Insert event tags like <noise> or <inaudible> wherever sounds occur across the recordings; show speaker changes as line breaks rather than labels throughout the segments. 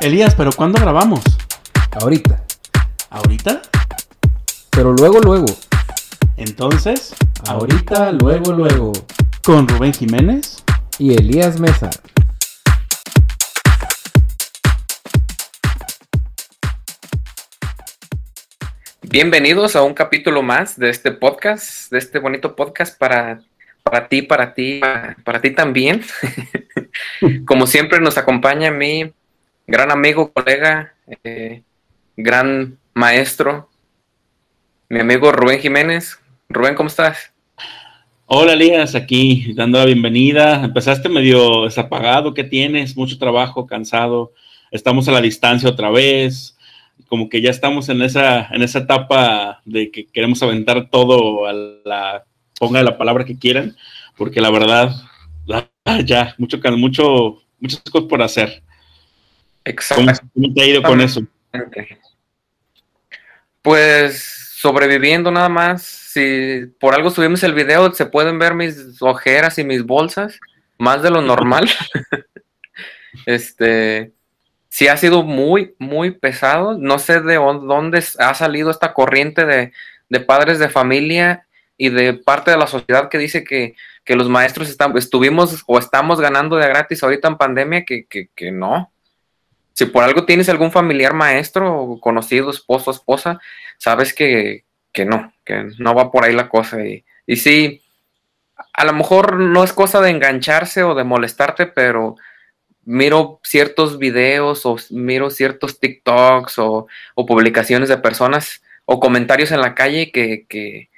Elías, ¿pero cuándo grabamos?
Ahorita.
¿Ahorita?
Pero luego, luego.
Entonces,
Ahorita, luego, luego.
con Rubén Jiménez.
Y Elías Mesa.
Bienvenidos a un capítulo más de este podcast, de este bonito podcast para, para ti, para ti, para, para ti también. <laughs> Como siempre nos acompaña mi gran amigo, colega, eh, gran maestro, mi amigo Rubén Jiménez. Rubén, ¿cómo estás?
Hola Elías, aquí dando la bienvenida. Empezaste medio desapagado, ¿qué tienes? Mucho trabajo, cansado. Estamos a la distancia otra vez. Como que ya estamos en esa, en esa etapa de que queremos aventar todo a la, ponga la palabra que quieran, porque la verdad, ah, ya, mucho, mucho, muchas cosas por hacer. ¿Cómo, cómo te ha ido con eso?
Pues sobreviviendo nada más. Si por algo subimos el video, se pueden ver mis ojeras y mis bolsas, más de lo normal. <laughs> este, sí ha sido muy, muy pesado. No sé de dónde ha salido esta corriente de, de padres de familia y de parte de la sociedad que dice que, que los maestros están, estuvimos o estamos ganando de gratis ahorita en pandemia, que, que, que no. Si por algo tienes algún familiar maestro o conocido, esposo, esposa, sabes que, que no, que no va por ahí la cosa. Y, y sí, a lo mejor no es cosa de engancharse o de molestarte, pero miro ciertos videos o miro ciertos TikToks o, o publicaciones de personas o comentarios en la calle que, que,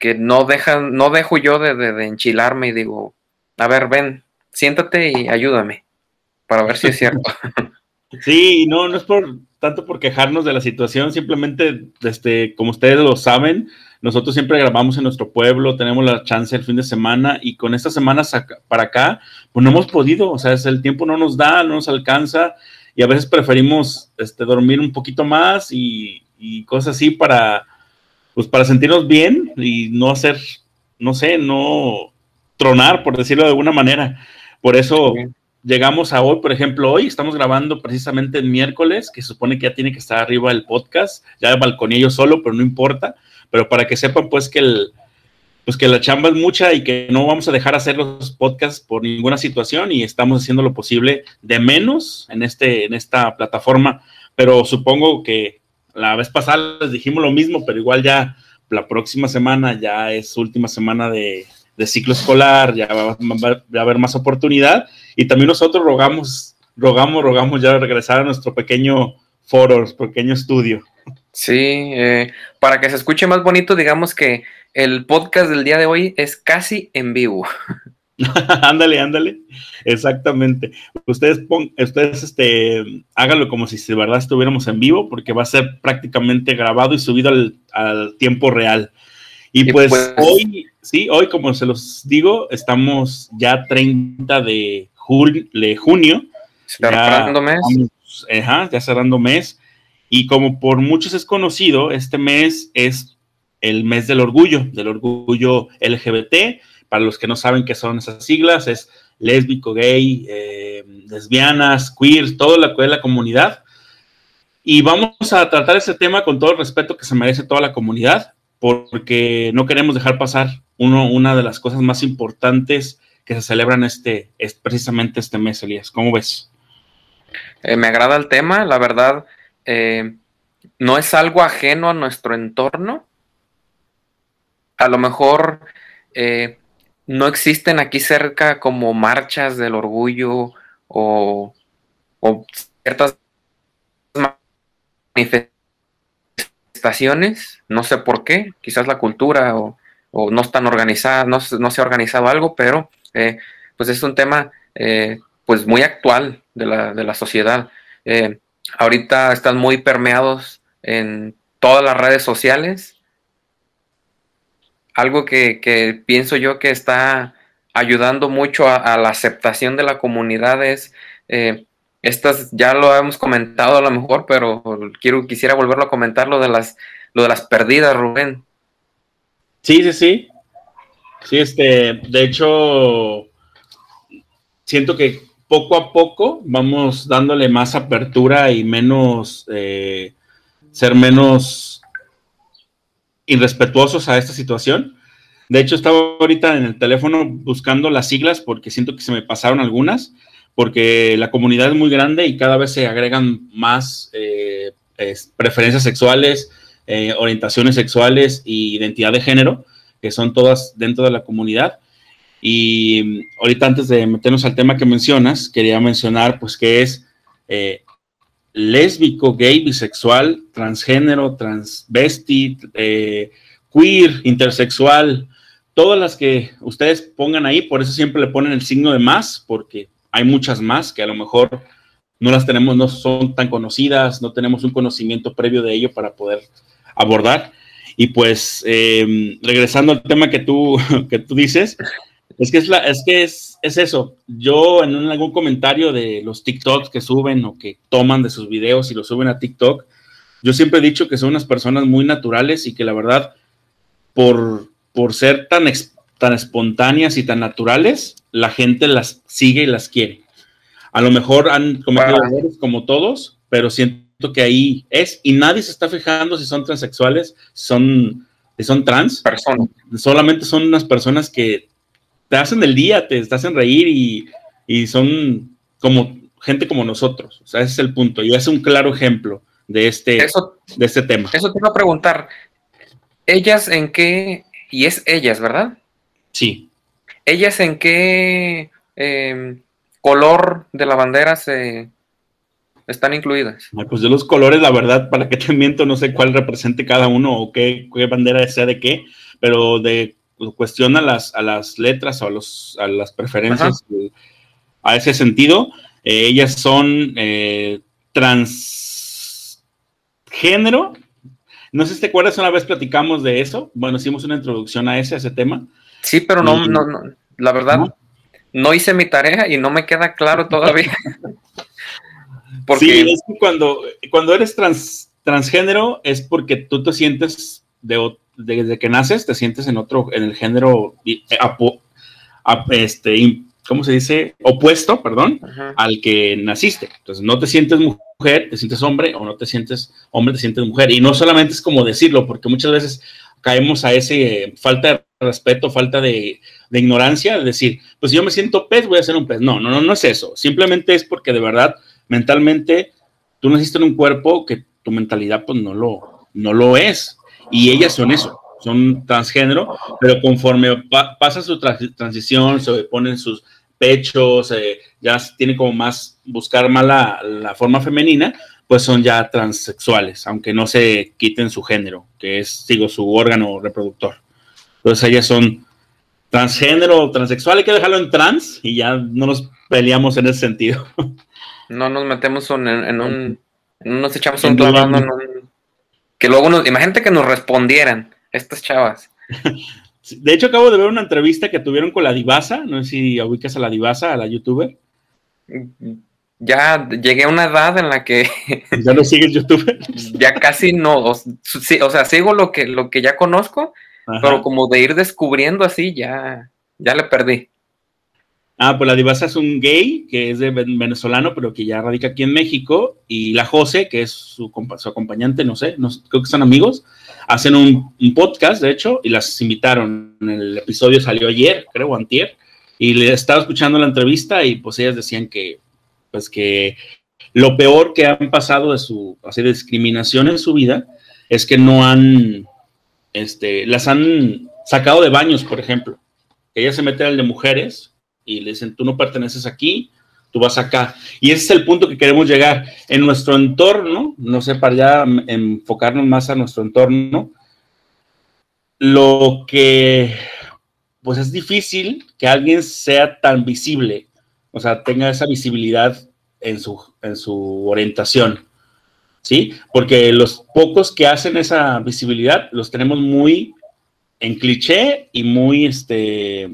que no dejan, no dejo yo de, de- de enchilarme y digo, a ver, ven, siéntate y ayúdame para ver si es cierto. <laughs>
Sí, no, no es por tanto por quejarnos de la situación, simplemente, este, como ustedes lo saben, nosotros siempre grabamos en nuestro pueblo, tenemos la chance el fin de semana y con estas semanas para acá, pues no hemos podido, o sea, es- el tiempo no nos da, no nos alcanza y a veces preferimos este, dormir un poquito más y, cosas así para, pues para sentirnos bien y no hacer, no sé, no tronar, por decirlo de alguna manera. Por eso. Llegamos a hoy, por ejemplo, hoy estamos grabando precisamente el miércoles, que supone que ya tiene que estar arriba el podcast, ya balconé yo solo, pero no importa, pero para que sepan pues que el pues que la chamba es mucha y que no vamos a dejar hacer los podcasts por ninguna situación y estamos haciendo lo posible de menos en este en esta plataforma, pero supongo que la vez pasada les dijimos lo mismo, pero igual ya la próxima semana ya es última semana de, de ciclo escolar, ya va a haber más oportunidad y también nosotros rogamos, rogamos, rogamos ya regresar a nuestro pequeño foro, nuestro pequeño estudio.
Sí, eh, para que se escuche más bonito, digamos que el podcast del día de hoy es casi en vivo. <laughs>
ándale, ándale. Exactamente. Ustedes, pon, ustedes este, háganlo como si de verdad estuviéramos en vivo, porque va a ser prácticamente grabado y subido al, al tiempo real. Y,
Y
pues,
pues-
hoy, sí, hoy, como se los digo, estamos ya 30 de, jul- de junio.
Cerrando mes.
vamos, ajá, ya cerrando mes. Y como por muchos es conocido, este mes es el mes del orgullo, del orgullo LGBT. Para los que no saben qué son esas siglas, es lésbico, gay, eh, lesbianas, queer, toda la, la comunidad. Y vamos a tratar ese tema con todo el respeto que se merece toda la comunidad, porque no queremos dejar pasar uno, una de las cosas más importantes que se celebran este, es precisamente este mes, Elías. ¿Cómo ves?
Eh, me agrada el tema, la verdad, eh, no es algo ajeno a nuestro entorno. A lo mejor eh, no existen aquí cerca como marchas del orgullo o, o ciertas manifestaciones, no sé por qué, quizás la cultura o, no están organizadas, no, no, se ha organizado algo, pero eh, pues es un tema eh, pues muy actual de la, de la sociedad. Eh, ahorita están muy permeados en todas las redes sociales. Algo que, pienso yo que está ayudando mucho a, la aceptación de la comunidad es estas ya lo hemos comentado a lo mejor, pero quiero quisiera volverlo a comentar lo de las lo de las perdidas, Rubén.
Sí, sí, sí. Sí, este, de hecho, siento que poco a poco vamos dándole más apertura y menos, eh, ser menos irrespetuosos a esta situación. De hecho, estaba ahorita en el teléfono buscando las siglas porque siento que se me pasaron algunas, porque la comunidad es muy grande y cada vez se agregan más eh, preferencias sexuales, eh, orientaciones sexuales e identidad de género que son todas dentro de la comunidad. Y mm, ahorita antes de meternos al tema que mencionas, quería mencionar pues que es eh, lésbico, gay, bisexual, transgénero, transvesti, eh, queer, intersexual, todas las que ustedes pongan ahí, por eso siempre le ponen el signo de más, porque hay muchas más que a lo mejor no las tenemos, no son tan conocidas, no tenemos un conocimiento previo de ello para poder abordar. Y pues, eh, regresando al tema que tú, <laughs> que tú dices, es que, es, la, es, que es, es, eso. Yo en algún comentario de los TikToks que suben o que toman de sus videos y los suben a TikTok, yo siempre he dicho que son unas personas muy naturales y que la verdad, por, por ser tan, tan espontáneas y tan naturales, la gente las sigue y las quiere. A lo mejor han cometido errores como todos, pero siento que ahí es, y nadie se está fijando si son transexuales, son, son trans.
Personas.
Solamente son unas personas que te hacen el día, te, hacen reír y, y, son como gente como nosotros. O sea, ese es el punto. Y es un claro ejemplo de este, de este tema.
Eso te iba a preguntar. ¿Ellas en qué? Y es ellas, ¿verdad?
Sí.
¿Ellas en qué em, color de la bandera se, están incluidas.
pues de los colores, la verdad, para que te miento, no sé cuál represente cada uno o qué, bandera sea de qué, pero de cuestión a las, a las letras o a, los, a las preferencias a ese sentido, eh, ellas son eh, transgénero. No sé si te acuerdas, una vez platicamos de eso. Bueno, hicimos una introducción a ese, a ese tema.
Sí, pero no, no, no, la verdad, no hice mi tarea y no me queda claro todavía. <laughs>
Sí, es que cuando, cuando eres trans, transgénero es porque tú te sientes, de, desde que naces, te sientes en otro, en el género, eh, este, ¿cómo se dice? Opuesto, perdón, al que naciste. Entonces, no te sientes mujer, te sientes hombre, o no te sientes hombre, te sientes mujer. Y no solamente es como decirlo, porque muchas veces caemos a ese eh, falta de respeto, falta de, de, ignorancia, de decir, pues yo me siento pez, voy a ser un pez. No, no, no, no es eso. Simplemente es porque de verdad mentalmente tú naciste en un cuerpo que tu mentalidad pues no lo, no lo es. Y ellas son eso, son transgénero, pero conforme pasa su transición, se ponen sus pechos, eh, ya tiene como más, buscar más la, forma femenina, pues son ya transexuales, aunque no se quiten su género, que es, sigo, su órgano reproductor. Entonces ellas son transgénero transexual, hay que dejarlo en trans y ya no nos peleamos en ese sentido. <laughs>
no nos metemos en, un, no nos echamos un clavado que luego nos, imagínate que nos respondieran estas chavas. <laughs>
De hecho, acabo de ver una entrevista que tuvieron con la Divasa, no sé si ubicas a la Divasa, a la youtuber.
ya llegué a una edad en la que <laughs>
ya no sigues YouTube. <laughs>
ya casi no, o, o, sea, sigo lo que, lo que ya conozco, pero como de ir descubriendo así, ya, ya le perdí.
Ah, pues la Divasa es un gay que es de venezolano, pero que ya radica aquí en México. Y la José, que es su, su acompañante, no sé, no, creo que son amigos, hacen un, podcast, de hecho, y las invitaron. El episodio salió ayer, creo, antier. Y le estaba escuchando la entrevista y pues ellas decían que, pues que lo peor que han pasado de su, así, discriminación en su vida es que no han, este, las han sacado de baños, por ejemplo. Ella se mete al de mujeres y le dicen, tú no perteneces aquí, tú vas acá. Y ese es el punto que queremos llegar. En nuestro entorno, no sé, para ya enfocarnos más a nuestro entorno, lo que, pues es difícil que alguien sea tan visible, o sea, tenga esa visibilidad en su, en su orientación. ¿Sí? Porque los pocos que hacen esa visibilidad los tenemos muy en cliché y muy, este,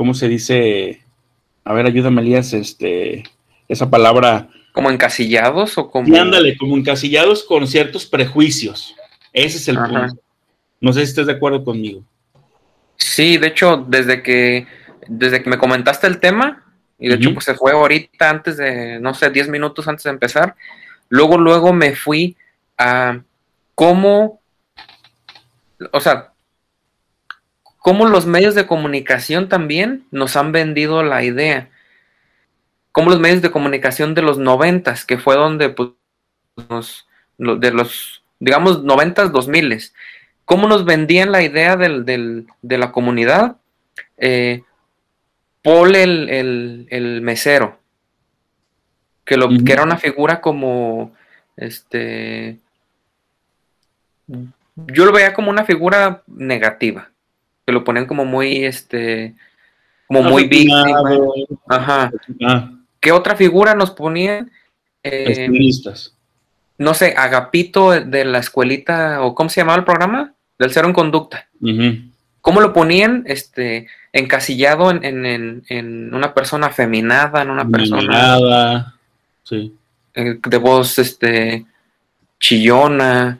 ¿cómo se dice? A ver, ayúdame, Elías, este, esa palabra.
¿Como encasillados o como.?
Sí, ándale, como encasillados con ciertos prejuicios. Ese es el punto. No sé si estás de acuerdo conmigo.
Sí, de hecho, desde que, desde que me comentaste el tema, y de hecho, pues se fue ahorita antes de, no sé, 10 minutos antes de empezar, luego, luego me fui a cómo, o sea, cómo los medios de comunicación también nos han vendido la idea. Como los medios de comunicación de los noventas, que fue donde, pues, de los, digamos, noventas, dos miles, cómo nos vendían la idea de la comunidad. Eh, Paul el, mesero, que, lo, que era una figura como, este, yo lo veía como una figura negativa lo ponen como muy, este, como muy víctima. Ajá. ¿Qué otra figura nos ponían?
Eh,
no sé, Agapito de la escuelita, o ¿cómo se llamaba el programa? Del cero en conducta. ¿Cómo lo ponían? Este, encasillado en, una persona afeminada, en una persona.
Sí.
Eh, de voz, este, chillona,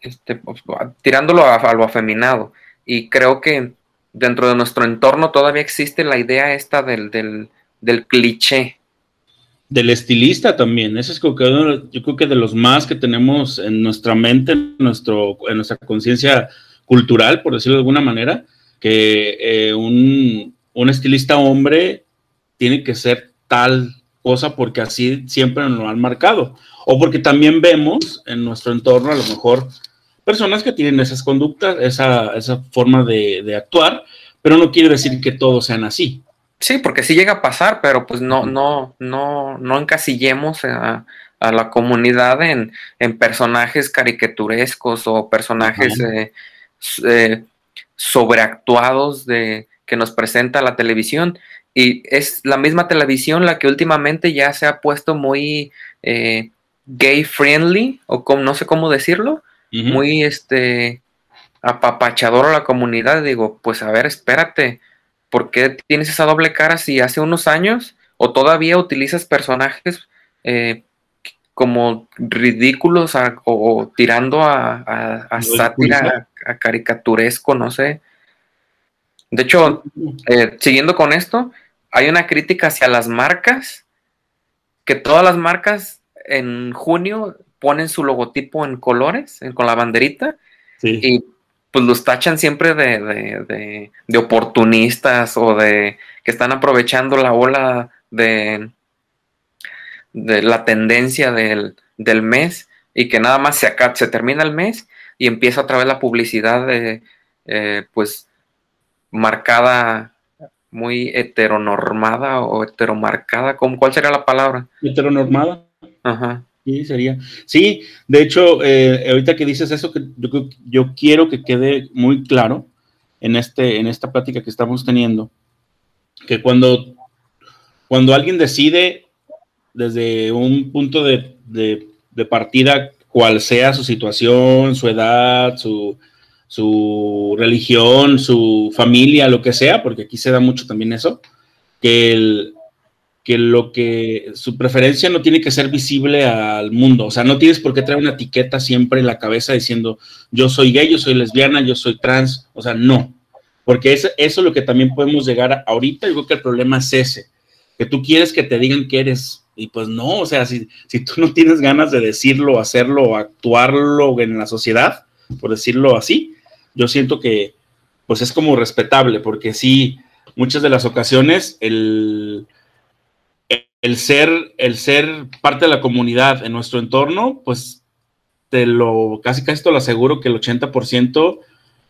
este, pues, tirándolo a lo afeminado. Y creo que dentro de nuestro entorno todavía existe la idea esta del, del, cliché.
Del estilista también. Ese es creo que yo creo que de los más que tenemos en nuestra mente, en, nuestro, en nuestra conciencia cultural, por decirlo de alguna manera, que eh, un, un estilista hombre tiene que ser tal cosa porque así siempre nos lo han marcado. O porque también vemos en nuestro entorno a lo mejor personas que tienen esas conductas, esa, esa forma de, actuar, pero no quiere decir que todos sean así.
Sí, porque sí llega a pasar, pero pues no, no, no, no encasillemos a, la comunidad en, personajes caricaturescos o personajes eh, eh, sobreactuados de que nos presenta la televisión. Y es la misma televisión la que últimamente ya se ha puesto muy eh, gay friendly, o como, no sé cómo decirlo, muy este apapachador a la comunidad. Digo, pues a ver, espérate, ¿por qué tienes esa doble cara si hace unos años o todavía utilizas personajes eh, como ridículos o, tirando a, a, sátira, a, caricaturesco, no sé? De hecho, eh, siguiendo con esto, hay una crítica hacia las marcas, que todas las marcas en junio ponen su logotipo en colores, con la banderita, y pues los tachan siempre de, oportunistas o de que están aprovechando la ola de, de la tendencia del, mes y que nada más se, acá, se termina el mes y empieza otra vez la publicidad de, eh, pues, marcada, muy heteronormada o heteromarcada, ¿cuál sería la palabra?
Heteronormada. Ajá. Sí, sería. Sí, de hecho, eh, ahorita que dices eso, que yo, yo quiero que quede muy claro en, este, en esta plática que estamos teniendo, que cuando, cuando alguien decide desde un punto de, partida, cual sea su situación, su edad, su, su religión, su familia, lo que sea, porque aquí se da mucho también eso, que el, que lo que su preferencia no tiene que ser visible al mundo, o sea, no tienes por qué traer una etiqueta siempre en la cabeza diciendo yo soy gay, yo soy lesbiana, yo soy trans, o sea, no, porque eso, eso es lo que también podemos llegar a, ahorita, yo creo que el problema es ese, que tú quieres que te digan que eres, y pues no, o sea, si, si tú no tienes ganas de decirlo, hacerlo, actuarlo en la sociedad, por decirlo así, yo siento que pues es como respetable, porque sí, muchas de las ocasiones el el ser, el ser parte de la comunidad en nuestro entorno, pues te lo, casi casi te lo aseguro que el 80%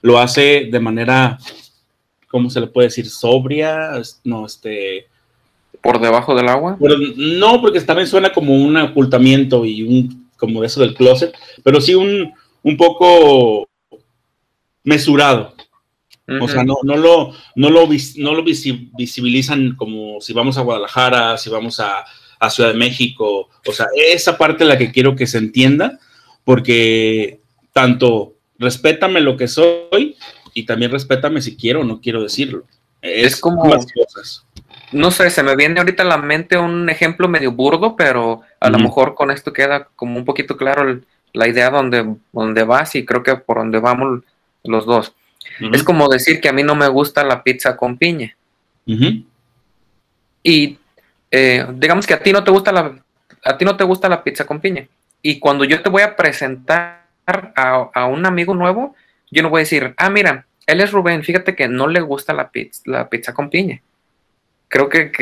lo hace de manera, ¿cómo se le puede decir? Sobria, no, este...
¿Por debajo del agua?
no, porque también suena como un ocultamiento y un, como eso del closet, pero sí un, un poco mesurado, o sea, no, no, lo, no, lo, no lo visibilizan como si vamos a Guadalajara, si vamos a, a, Ciudad de México. O sea, esa parte es la que quiero que se entienda, porque tanto respétame lo que soy y también respétame si quiero o no quiero decirlo.
Es, como las cosas. No sé, se me viene ahorita a la mente un ejemplo medio burdo, pero a lo mejor con esto queda como un poquito claro la idea donde, donde vas y creo que por donde vamos los dos. Es como decir que a mí no me gusta la pizza con piña. Y eh, digamos que a ti no te gusta la a ti no te gusta la pizza con piña. Y cuando yo te voy a presentar a, un amigo nuevo, yo no voy a decir, ah, mira, él es Rubén, fíjate que no le gusta la pizza, la pizza con piña. Creo que,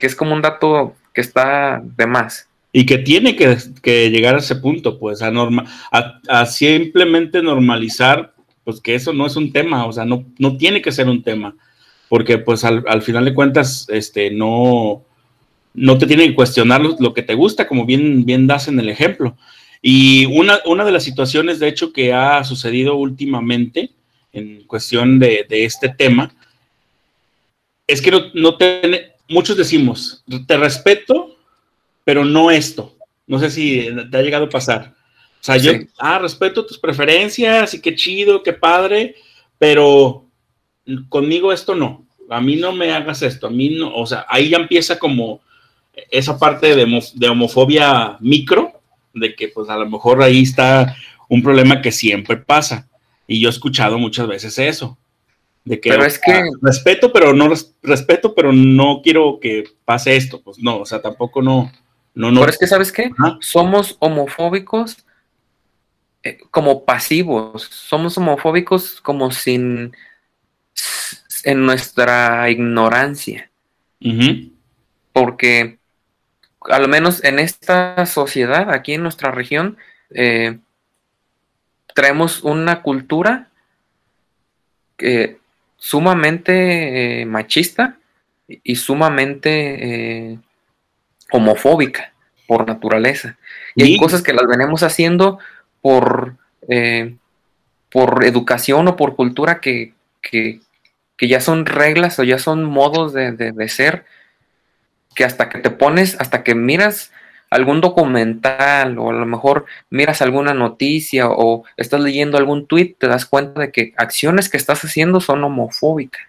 es como un dato que está de más.
Y que tiene que, llegar a ese punto, pues, a, norma, a simplemente normalizar pues que eso no es un tema, o sea, no, no tiene que ser un tema, porque pues al, final de cuentas, este, no, no te tiene que cuestionar lo, que te gusta, como bien, bien das en el ejemplo. Y una, una, de las situaciones, de hecho, que ha sucedido últimamente en cuestión de, este tema, es que no, no te, muchos decimos, te respeto, pero no esto. No sé si te ha llegado a pasar. O sea, yo, ah, respeto tus preferencias y qué chido, qué padre, pero conmigo esto no. A mí no me hagas esto, a mí no, o sea, ahí ya empieza como esa parte de, homofobia micro, de que pues a lo mejor ahí está un problema que siempre pasa. Y yo he escuchado muchas veces eso. De que,
pero es que
respeto, pero no respeto, pero no quiero que pase esto. Pues no, o sea, tampoco no. no, no.
Pero es que, ¿sabes qué? Somos homofóbicos eh, como pasivos, somos homofóbicos como sin en nuestra ignorancia. Porque al menos en esta sociedad, aquí en nuestra región, eh, traemos una cultura que sumamente eh, machista y sumamente homofóbica por naturaleza. Y hay cosas que las venimos haciendo por, eh, por educación o por cultura que, ya son reglas o ya son modos de, ser, que hasta que te pones, hasta que miras algún documental o a lo mejor miras alguna noticia o estás leyendo algún tweet, te das cuenta de que acciones que estás haciendo son homofóbicas.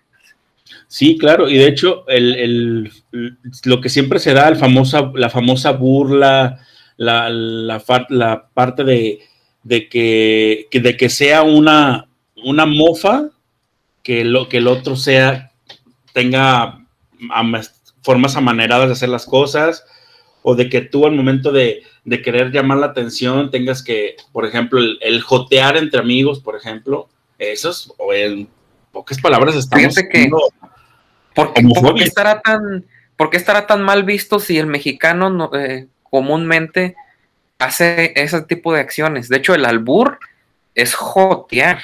Sí, claro, y de hecho el, lo que siempre se da, el famosa, la famosa burla, la, la parte de de que, de que sea una, una mofa, que, lo, que el otro sea, tenga formas amaneradas de hacer las cosas, o de que tú al momento de, querer llamar la atención tengas que, por ejemplo, el, jotear entre amigos, por ejemplo, eso es, o en pocas palabras estamos...
que, ¿por qué, estará tan, ¿por estará tan mal visto si el mexicano eh, comúnmente hace ese tipo de acciones. De hecho, el albur es jotear.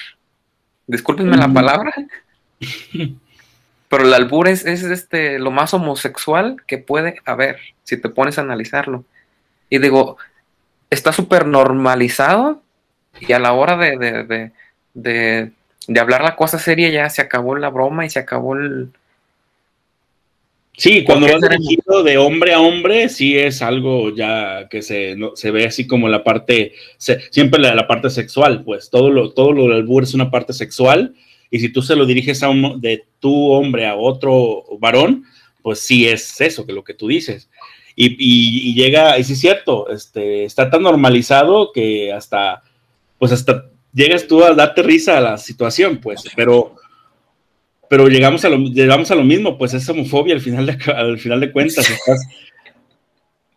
Discúlpenme la palabra. Pero el albur es, este, lo más homosexual que puede haber, si te pones a analizarlo. Y digo, está súper normalizado y a la hora de, de, de, de, hablar la cosa seria ya se acabó la broma y se acabó el,
Sí, cuando va dirigido de hombre a hombre, sí es algo ya que se, se ve así como la parte, siempre la, parte sexual, pues todo lo, todo lo del albur es una parte sexual, y si tú se lo diriges a uno de tu hombre a otro varón, pues sí es eso, que lo que tú dices. Y, y, llega, y sí es cierto, este, está tan normalizado que hasta, pues hasta llegas tú a darte risa a la situación, pues, pero, pero llegamos a lo, llegamos a lo mismo, pues es homofobia al final de, <laughs> al final de cuentas, estás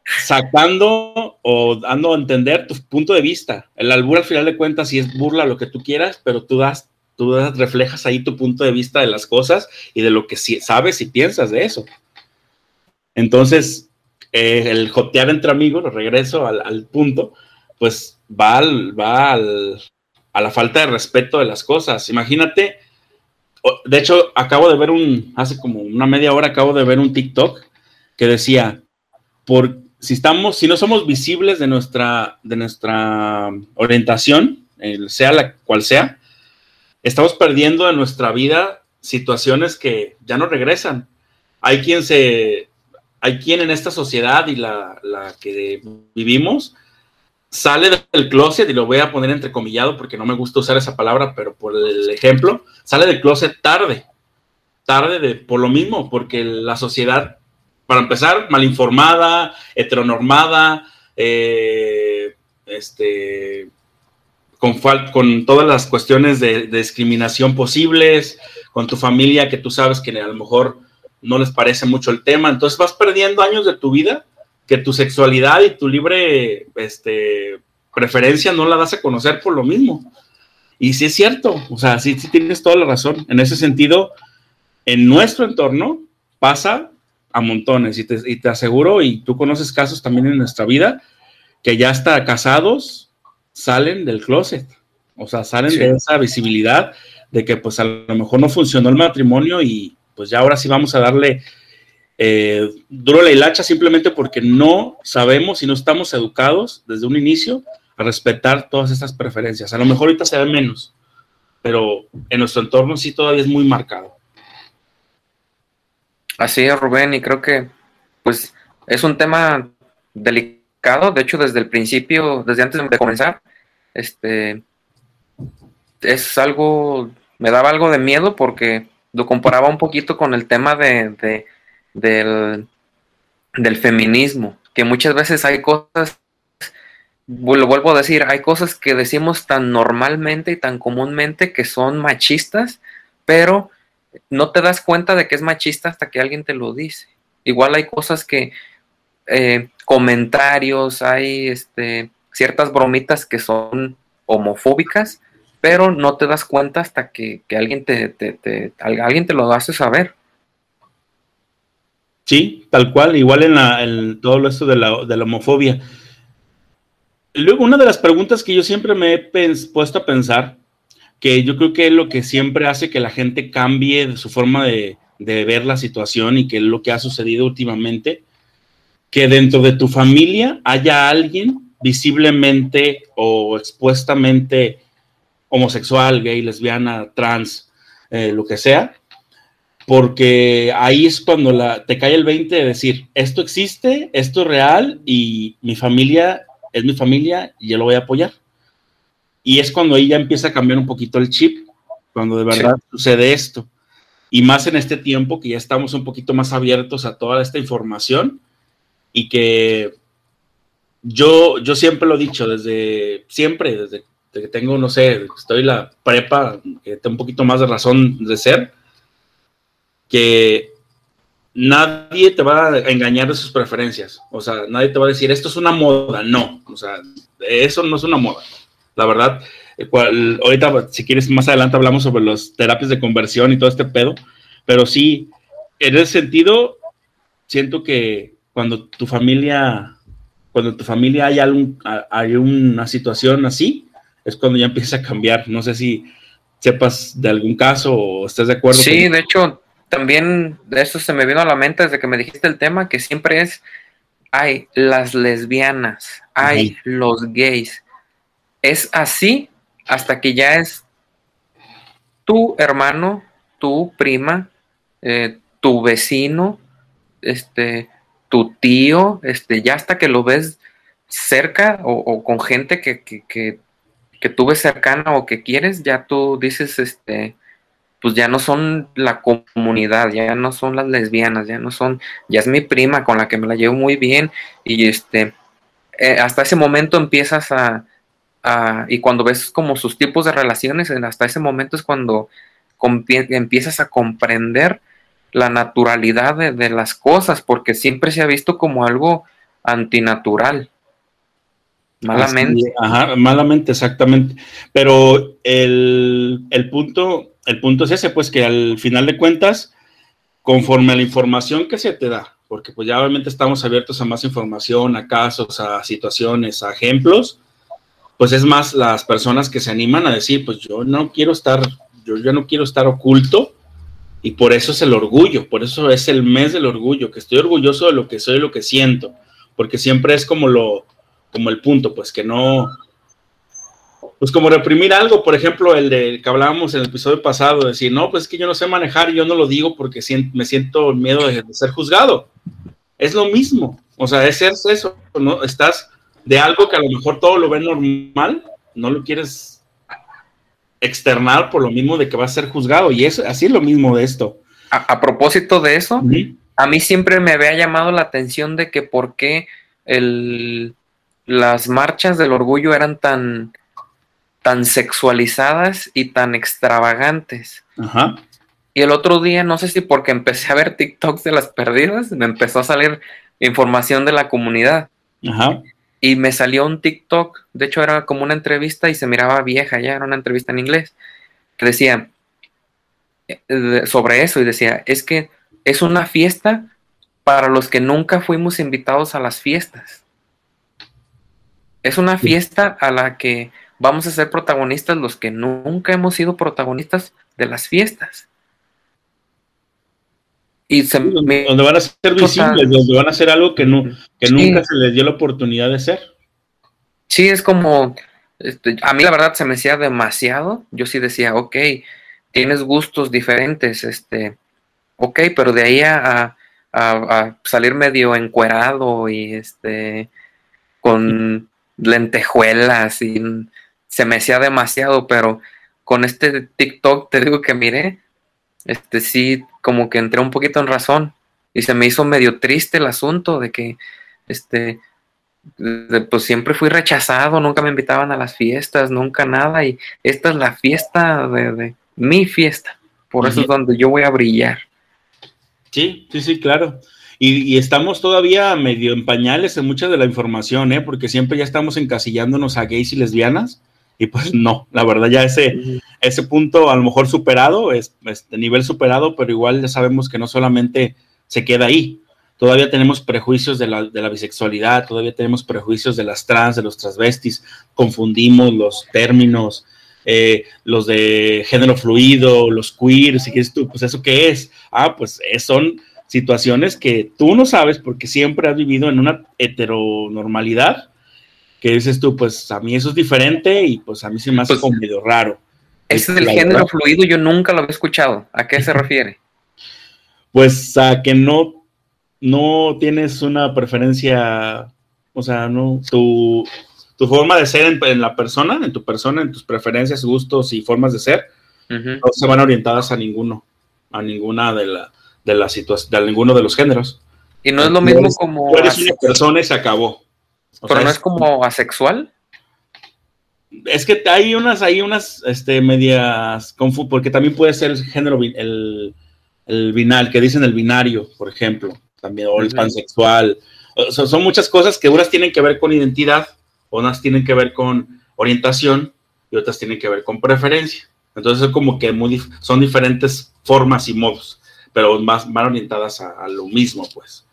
sacando o dando a entender tu punto de vista. El albur al final de cuentas sí es burla lo que tú quieras, pero tú das, tú das, reflejas ahí tu punto de vista de las cosas y de lo que sabes y piensas de eso. Entonces, eh, el jotear entre amigos, lo regreso al, punto, pues va, va a la falta de respeto de las cosas. Imagínate, de hecho, acabo de ver un, hace como una media hora acabo de ver un TikTok que decía, por, si estamos, si no somos visibles de nuestra, de nuestra orientación, sea la cual sea, estamos perdiendo en nuestra vida situaciones que ya no regresan. Hay quien se, hay quien en esta sociedad y la, que vivimos sale del closet, y lo voy a poner entrecomillado porque no me gusta usar esa palabra, pero por el ejemplo, sale del closet tarde, tarde de, por lo mismo, porque la sociedad, para empezar, mal informada, heteronormada, eh, este, con, con todas las cuestiones de, de discriminación posibles, con tu familia que tú sabes que a lo mejor no les parece mucho el tema, entonces vas perdiendo años de tu vida que tu sexualidad y tu libre este, preferencia no la das a conocer por lo mismo. Y sí es cierto, o sea, sí, sí tienes toda la razón. En ese sentido, en nuestro entorno pasa a montones y te, y te aseguro, y tú conoces casos también en nuestra vida, que ya hasta casados salen del closet, o sea, salen de esa visibilidad de que pues a lo mejor no funcionó el matrimonio y, pues ya ahora sí vamos a darle eh, duro la hilacha simplemente porque no sabemos y no estamos educados desde un inicio a respetar todas estas preferencias. A lo mejor ahorita se ve menos, pero en nuestro entorno sí todavía es muy marcado.
Así es, Rubén, y creo que pues es un tema delicado, de hecho desde el principio, desde antes de comenzar, este es algo, me daba algo de miedo porque lo comparaba un poquito con el tema de, del, del feminismo, que muchas veces hay cosas, lo vuelvo a decir, hay cosas que decimos tan normalmente y tan comúnmente que son machistas, pero no te das cuenta de que es machista hasta que alguien te lo dice. Igual hay cosas que, eh, comentarios, hay este, ciertas bromitas que son homofóbicas, pero no te das cuenta hasta que, alguien, te, alguien te lo hace saber.
Sí, tal cual, igual en, la, todo esto de la, homofobia. Luego, una de las preguntas que yo siempre me he puesto a pensar, que yo creo que es lo que siempre hace que la gente cambie su forma de, de ver la situación y que es lo que ha sucedido últimamente, que dentro de tu familia haya alguien visiblemente o expuestamente homosexual, gay, lesbiana, trans, eh, lo que sea, porque ahí es cuando la, te cae el 20 de decir, esto existe, esto es real y mi familia es mi familia y yo lo voy a apoyar. Y es cuando ahí ya empieza a cambiar un poquito el chip, cuando de verdad sucede esto. Y más en este tiempo que ya estamos un poquito más abiertos a toda esta información y que yo, yo siempre lo he dicho desde siempre, desde que tengo, no sé, estoy la prepa, que tengo un poquito más de razón de ser, que nadie te va a engañar de sus preferencias. O sea, nadie te va a decir, esto es una moda. No, o sea, eso no es una moda. La verdad, ahorita, si quieres, más adelante hablamos sobre las terapias de conversión y todo este pedo, pero sí, en ese sentido, siento que cuando tu familia, cuando tu familia hay, algún, hay una situación así, es cuando ya empieza a cambiar. No sé si sepas de algún caso o estés de acuerdo.
Sí, de hecho, también de eso se me vino a la mente desde que me dijiste el tema, que siempre es, hay las lesbianas, hay los gays. Es así hasta que ya es tu hermano, tu prima, eh, tu vecino, este, tu tío, este, ya hasta que lo ves cerca o, con gente que, que, que tú ves cercana o que quieres, ya tú dices, este, pues ya no son la comunidad, ya no son las lesbianas, ya no son, ya es mi prima con la que me la llevo muy bien y este, eh, hasta ese momento empiezas a, y cuando ves como sus tipos de relaciones, hasta ese momento es cuando empiezas a comprender la naturalidad de, las cosas, porque siempre se ha visto como algo antinatural. Malamente.
ajá, malamente, exactamente. Pero el, el, punto, el punto es ese, pues que al final de cuentas, conforme a la información que se te da, porque pues ya obviamente estamos abiertos a más información, a casos, a situaciones, a ejemplos, pues es más las personas que se animan a decir, pues yo no quiero estar, yo no quiero estar oculto, y por eso es el orgullo, por eso es el mes del orgullo, que estoy orgulloso de lo que soy, lo que siento, porque siempre es como lo, como el punto, pues que no, pues como reprimir algo, por ejemplo, el de que hablábamos en el episodio pasado, decir, no, pues es que yo no sé manejar y yo no lo digo porque me siento miedo de, ser juzgado. Es lo mismo, o sea, es eso, ¿no? Estás de algo que a lo mejor todo lo ven normal, no lo quieres externar por lo mismo de que va a ser juzgado. Y es así es lo mismo de esto.
A, propósito de eso, a mí siempre me había llamado la atención de que por qué el, las marchas del orgullo eran tan, tan sexualizadas y tan extravagantes. Y el otro día, no sé si porque empecé a ver TikToks de las perdidas, me empezó a salir información de la comunidad. Ajá y me salió un TikTok, de hecho era como una entrevista y se miraba vieja, ya era una entrevista en inglés, que decía eh, sobre eso y decía, es que es una fiesta para los que nunca fuimos invitados a las fiestas. Es una fiesta a la que vamos a ser protagonistas los que nunca hemos sido protagonistas de las fiestas.
Y donde van a ser visibles, donde van a ser algo que, no, que nunca se les dio la oportunidad de ser.
Sí, es como, este, a mí la verdad se me hacía demasiado. Yo sí decía, ok, tienes gustos diferentes, este, ok, pero de ahí a, salir medio encuerado y este, con lentejuelas y se me hacía demasiado, pero con este TikTok te digo que miré, este sí, como que entré un poquito en razón y se me hizo medio triste el asunto de que, este, pues siempre fui rechazado, nunca me invitaban a las fiestas, nunca nada, y esta es la fiesta de, mi fiesta, por eso es donde yo voy a brillar.
Sí, sí, sí, claro. Y, estamos todavía medio en pañales en mucha de la información, ¿eh? porque siempre ya estamos encasillándonos a gays y lesbianas y pues no, la verdad ya ese, ese punto a lo mejor superado, es este nivel superado, pero igual ya sabemos que no solamente se queda ahí. Todavía tenemos prejuicios de la, de la bisexualidad, todavía tenemos prejuicios de las trans, de los transvestis, confundimos los términos, eh, los de género fluido, los queer, si quieres tú, pues eso qué es. Ah, pues son situaciones que tú no sabes porque siempre has vivido en una heteronormalidad que dices tú, pues a mí eso es diferente y pues a mí se me hace pues, como medio raro.
Ese del género fluido yo nunca lo había escuchado. ¿A qué se refiere?
Pues a que no, no tienes una preferencia, o sea, no, tu, tu forma de ser en, la persona, en tu persona, en tus preferencias, gustos y formas de ser, no se van orientadas a ninguno, a ninguna de la, de la situación, de ninguno de los géneros.
Y no es lo mismo como.
Tú eres una persona y se acabó.
Pero no es, como asexual.
Es que hay unas, hay unas este, medias confu porque también puede ser el género, el, el binal, que dicen el binario, por ejemplo, también, o el pansexual. son muchas cosas que unas tienen que ver con identidad, unas tienen que ver con orientación y otras tienen que ver con preferencia. Entonces, es como que muy, son diferentes formas y modos, pero más van orientadas a, a lo mismo, pues.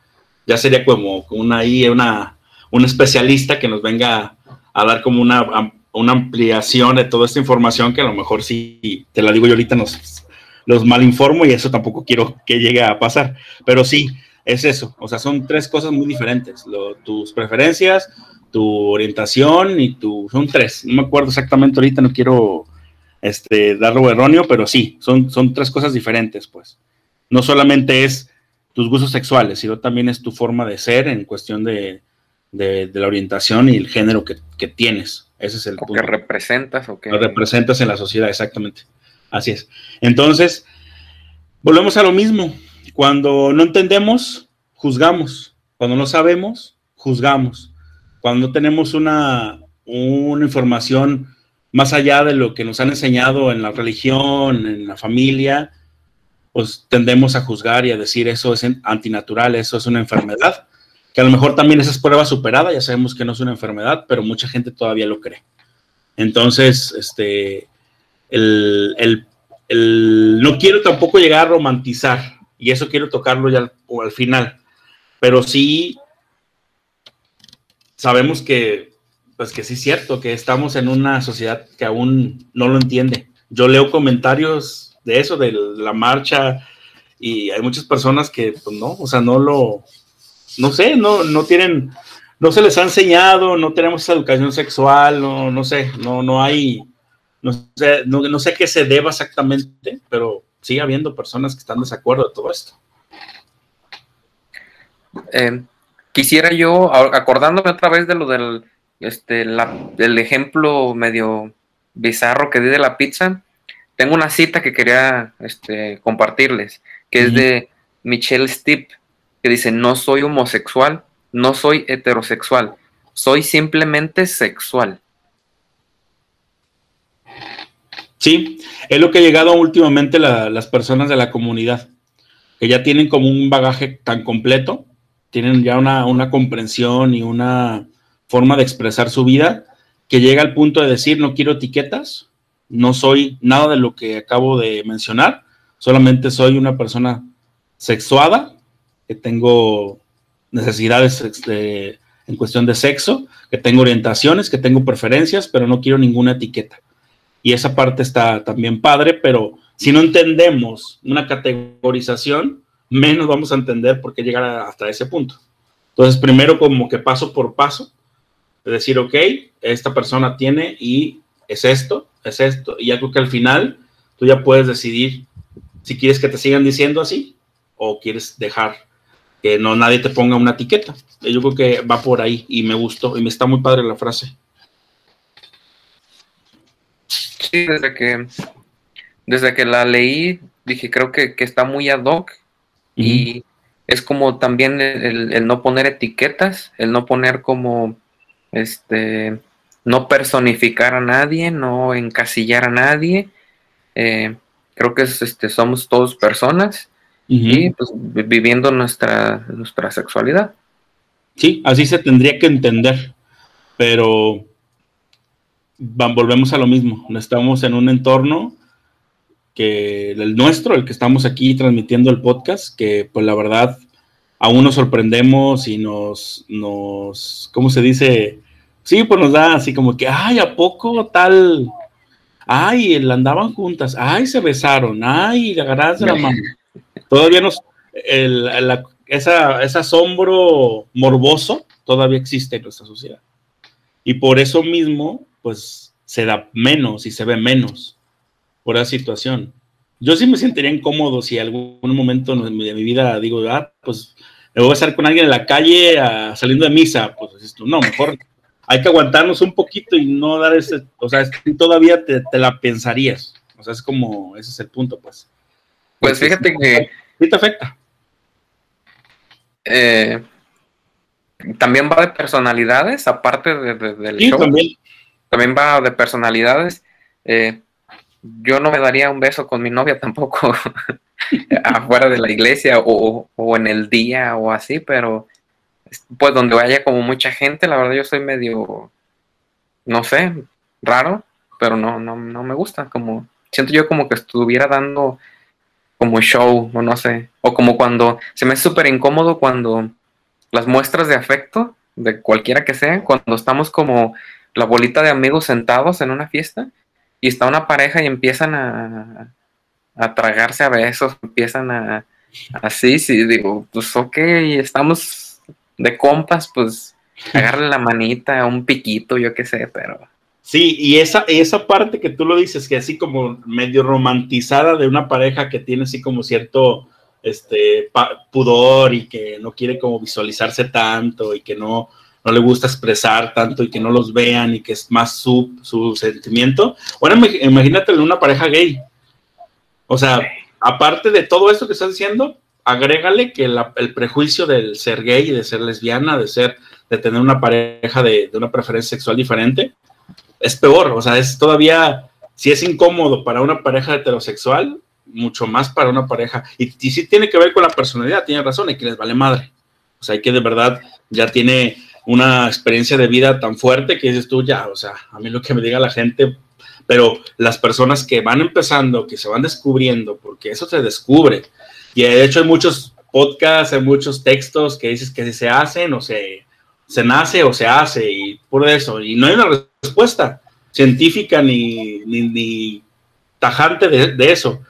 Ya sería como una ahí, una un especialista que nos venga a dar como una, una ampliación de toda esta información que a lo mejor sí, te la digo yo ahorita, nos, los malinformo y eso tampoco quiero que llegue a pasar. Pero sí, es eso. O sea, son tres cosas muy diferentes. tus preferencias, tu orientación y tu... Son tres. No me acuerdo exactamente ahorita, no quiero este, darlo erróneo, pero sí, son, son tres cosas diferentes, pues. No solamente es tus gustos sexuales, sino también es tu forma de ser en cuestión de, de, la orientación y el género que, tienes. Ese es el
o que representas o que...
Lo representas en la sociedad, exactamente. Así es. Entonces, volvemos a lo mismo. Cuando no entendemos, juzgamos. Cuando no sabemos, juzgamos. Cuando no tenemos una, una información más allá de lo que nos han enseñado en la religión, en la familia, pues tendemos a juzgar y a decir eso es antinatural, eso es una enfermedad, que a lo mejor también esa es prueba superada, ya sabemos que no es una enfermedad, pero mucha gente todavía lo cree. Entonces, este, el, no quiero tampoco llegar a romantizar, y eso quiero tocarlo ya al, al final, pero sí sabemos que, pues que sí es cierto, que estamos en una sociedad que aún no lo entiende. Yo leo comentarios de eso, de la marcha, y hay muchas personas que, pues no, o sea, no lo, no sé, no, no tienen, no se les ha enseñado, no tenemos esa educación sexual, no, no sé, no, no hay, no sé, no, sé qué se deba exactamente, pero sigue habiendo personas que están de desacuerdo de todo esto.
Eh, quisiera yo, acordándome otra vez de lo del, este, la, del ejemplo medio bizarro que di de la pizza, tengo una cita que quería este, compartirles, que es de Michelle Stipp, que dice, no soy homosexual, no soy heterosexual, soy simplemente sexual.
Sí, es lo que ha llegado últimamente las personas de la comunidad, que ya tienen como un bagaje tan completo, tienen ya una, una comprensión y una forma de expresar su vida, que llega al punto de decir, no quiero etiquetas, no soy nada de lo que acabo de mencionar, solamente soy una persona sexuada, que tengo necesidades este, en cuestión de sexo, que tengo orientaciones, que tengo preferencias, pero no quiero ninguna etiqueta. Y esa parte está también padre, pero si no entendemos una categorización, menos vamos a entender por qué llegar hasta ese punto. Entonces, primero como que paso por paso, de decir, ok, esta persona tiene y es esto, es esto. Y ya creo que al final tú ya puedes decidir si quieres que te sigan diciendo así o quieres dejar que no nadie te ponga una etiqueta. Yo creo que va por ahí y me gustó y me está muy padre la frase.
Sí, desde que desde que la leí dije creo que, está muy ad hoc y es como también el, el, no poner etiquetas, el no poner como este no personificar a nadie, no encasillar a nadie. Eh, creo que este, somos todos personas y pues, viviendo nuestra, nuestra sexualidad.
Sí, así se tendría que entender, pero volvemos a lo mismo. Estamos en un entorno que el nuestro, el que estamos aquí transmitiendo el podcast, que pues la verdad aún nos sorprendemos y nos, nos ¿cómo se dice? Sí, pues nos da así como que, ay, ¿a poco tal? Ay, andaban juntas, ay, se besaron, ay, agarraron la <laughs> mano. Todavía nos, esa, ese asombro morboso todavía existe en nuestra sociedad. Y por eso mismo, pues se da menos y se ve menos por esa situación. Yo sí me sentiría incómodo si algún momento de mi vida digo, ah, pues me voy a estar con alguien en la calle saliendo de misa, pues esto, no, mejor hay que aguantarnos un poquito y no dar ese, o sea, todavía te, la pensarías. O sea, es como, ese es el punto, pues.
Pues fíjate que...
Sí te afecta.
Eh, también va de personalidades, aparte de, del show. También. también va de personalidades. Eh, yo no me daría un beso con mi novia tampoco <laughs> afuera de la iglesia o, o, en el día o así, pero pues donde vaya como mucha gente, la verdad yo soy medio, no sé, raro, pero no, no, no me gusta, como, siento yo como que estuviera dando como show, o no sé, o como cuando, se me es súper incómodo cuando las muestras de afecto, de cualquiera que sea, cuando estamos como la bolita de amigos sentados en una fiesta y está una pareja y empiezan a, a tragarse a besos, empiezan a, así, sí, digo, pues ok, estamos de compas, pues <laughs> agarre la manita, un piquito, yo qué sé, pero.
Sí, y esa, esa parte que tú lo dices, que así como medio romantizada de una pareja que tiene así como cierto este, pudor y que no quiere como visualizarse tanto y que no, no le gusta expresar tanto y que no los vean y que es más su, su sentimiento. Bueno, imagínate una pareja gay, O sea, aparte de todo esto que estás diciendo, agrégale que la- el prejuicio del ser gay, de ser lesbiana, de ser, de tener una pareja de una preferencia sexual diferente, es peor. O sea, es todavía, si es incómodo para una pareja heterosexual, mucho más para una pareja. Y, y sí tiene que ver con la personalidad, tiene razón, hay que les vale madre. O sea, hay que de verdad ya tiene una experiencia de vida tan fuerte que dices tú, ya, o sea, a mí lo que me diga la gente, pero las personas que van empezando, que se van descubriendo, porque eso se descubre. Y de hecho hay muchos podcasts, hay muchos textos que dices que si se hacen o se, se nace o se hace y por eso. Y no hay una respuesta científica ni, ni, tajante de, eso.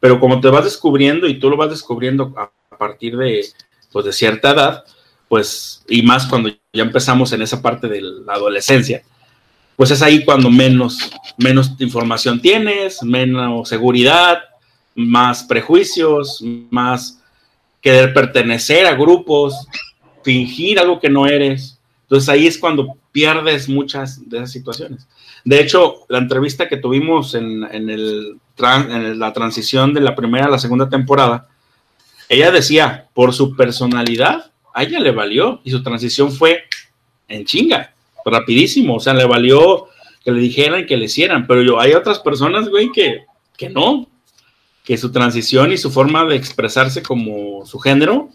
Pero como te vas descubriendo y tú lo vas descubriendo a, a partir de, pues, de cierta edad, pues, y más cuando ya empezamos en esa parte de la adolescencia, pues es ahí cuando menos, menos información tienes, menos seguridad, más prejuicios, más querer pertenecer a grupos, fingir algo que no eres. Entonces ahí es cuando pierdes muchas de esas situaciones. De hecho, la entrevista que tuvimos en, en el, en la transición de la primera a la segunda temporada, ella decía, por su personalidad, a ella le valió y su transición fue en chinga, rapidísimo, o sea, le valió que le dijeran que le hicieran, pero yo, hay otras personas, güey, que, que no, que su transición y su forma de expresarse como su género,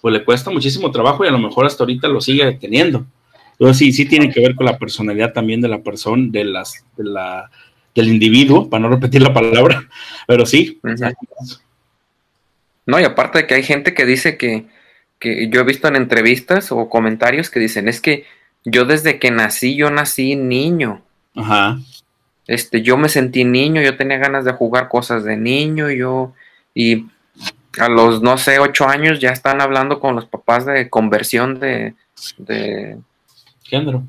pues le cuesta muchísimo trabajo y a lo mejor hasta ahorita lo sigue teniendo. Entonces sí, sí tiene que ver con la personalidad también de la persona, de las, de la, del individuo, para no repetir la palabra, <laughs> pero sí.
No, y aparte de que hay gente que dice que, que yo he visto en entrevistas o comentarios que dicen, es que yo desde que nací, yo nací niño.
Ajá.
Este, yo me sentí niño, yo tenía ganas de jugar cosas de niño, yo, y a los, no sé, ocho años ya están hablando con los papás de conversión de, de,
Género.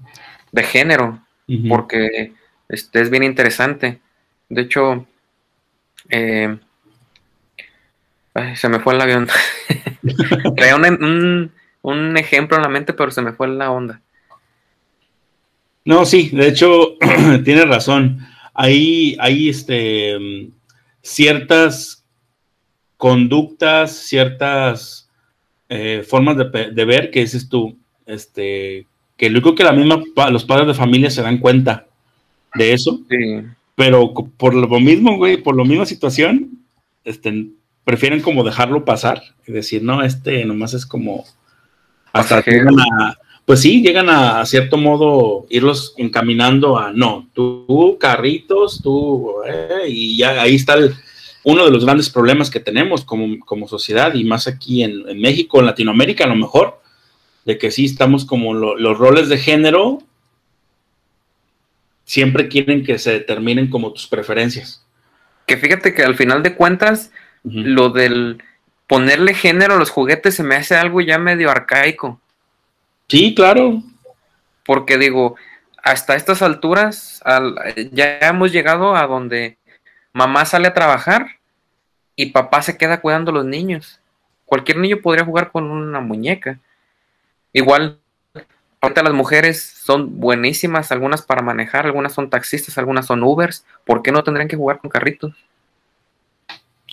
de género. Porque este, es bien interesante. De hecho, eh, ay, se me fue el avión. <laughs> Traía un, un- un ejemplo en la mente, pero se me fue la onda.
No, sí, de hecho, <clears throat> tiene razón. Hay, hay este, ciertas conductas, ciertas eh, formas de, de ver que dices tú, este, que luego que la misma, los padres de familia se dan cuenta de eso,
Sí,
pero por lo mismo, güey, por la misma situación, este, prefieren como dejarlo pasar y decir, no, este nomás es como hasta
Pasajero.
llegan a, pues sí, llegan a, a cierto modo irlos encaminando a, no, tú, tú, carritos, tú, eh, y ya ahí está el- uno de los grandes problemas que tenemos como, como sociedad y más aquí en, en México, en Latinoamérica a lo mejor, de que sí estamos como lo- los roles de género siempre quieren que se determinen como tus preferencias.
que fíjate que al final de cuentas, lo del ponerle género a los juguetes se me hace algo ya medio arcaico.
Sí, claro.
Porque digo, hasta estas alturas al- ya hemos llegado a donde mamá sale a trabajar y papá se queda cuidando a los niños. Cualquier niño podría jugar con una muñeca. Igual, ahorita las mujeres son buenísimas, algunas para manejar, algunas son taxistas, algunas son Ubers. ¿Por qué no tendrían que jugar con carritos?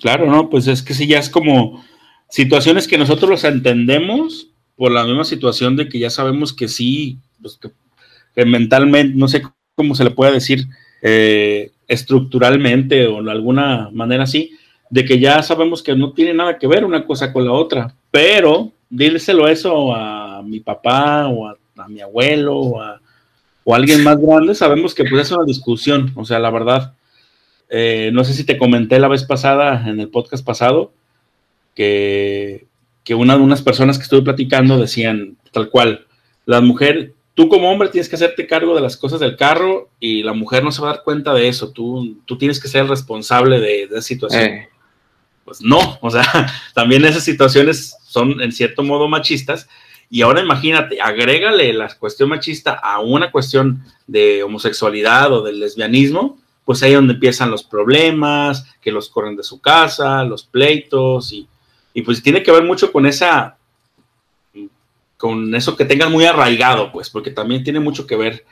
Claro, no, pues es que sí, ya es como situaciones que nosotros los entendemos por la misma situación de que ya sabemos que sí, pues que, que mentalmente, no sé cómo se le puede decir, eh, estructuralmente o de alguna manera así, de que ya sabemos que no tiene nada que ver una cosa con la otra, pero díselo eso a mi papá o a, mi abuelo o a, o alguien más grande, sabemos que pues es una discusión, o sea, la verdad. Eh, no sé si te comenté la vez pasada, en el podcast pasado, que, que una de unas personas que estuve platicando decían tal cual, la mujer, tú como hombre tienes que hacerte cargo de las cosas del carro y la mujer no se va a dar cuenta de eso, tú, tú tienes que ser el responsable de, de esa situación.
Eh,
Pues no, <laughs> o sea, también esas situaciones son en cierto modo machistas. Y ahora imagínate, agrégale la cuestión machista a una cuestión de homosexualidad o del lesbianismo, pues ahí es donde empiezan los problemas, que los corren de su casa, los pleitos, y, y pues tiene que ver mucho con esa, con eso que tengas muy arraigado, pues, porque también tiene mucho que ver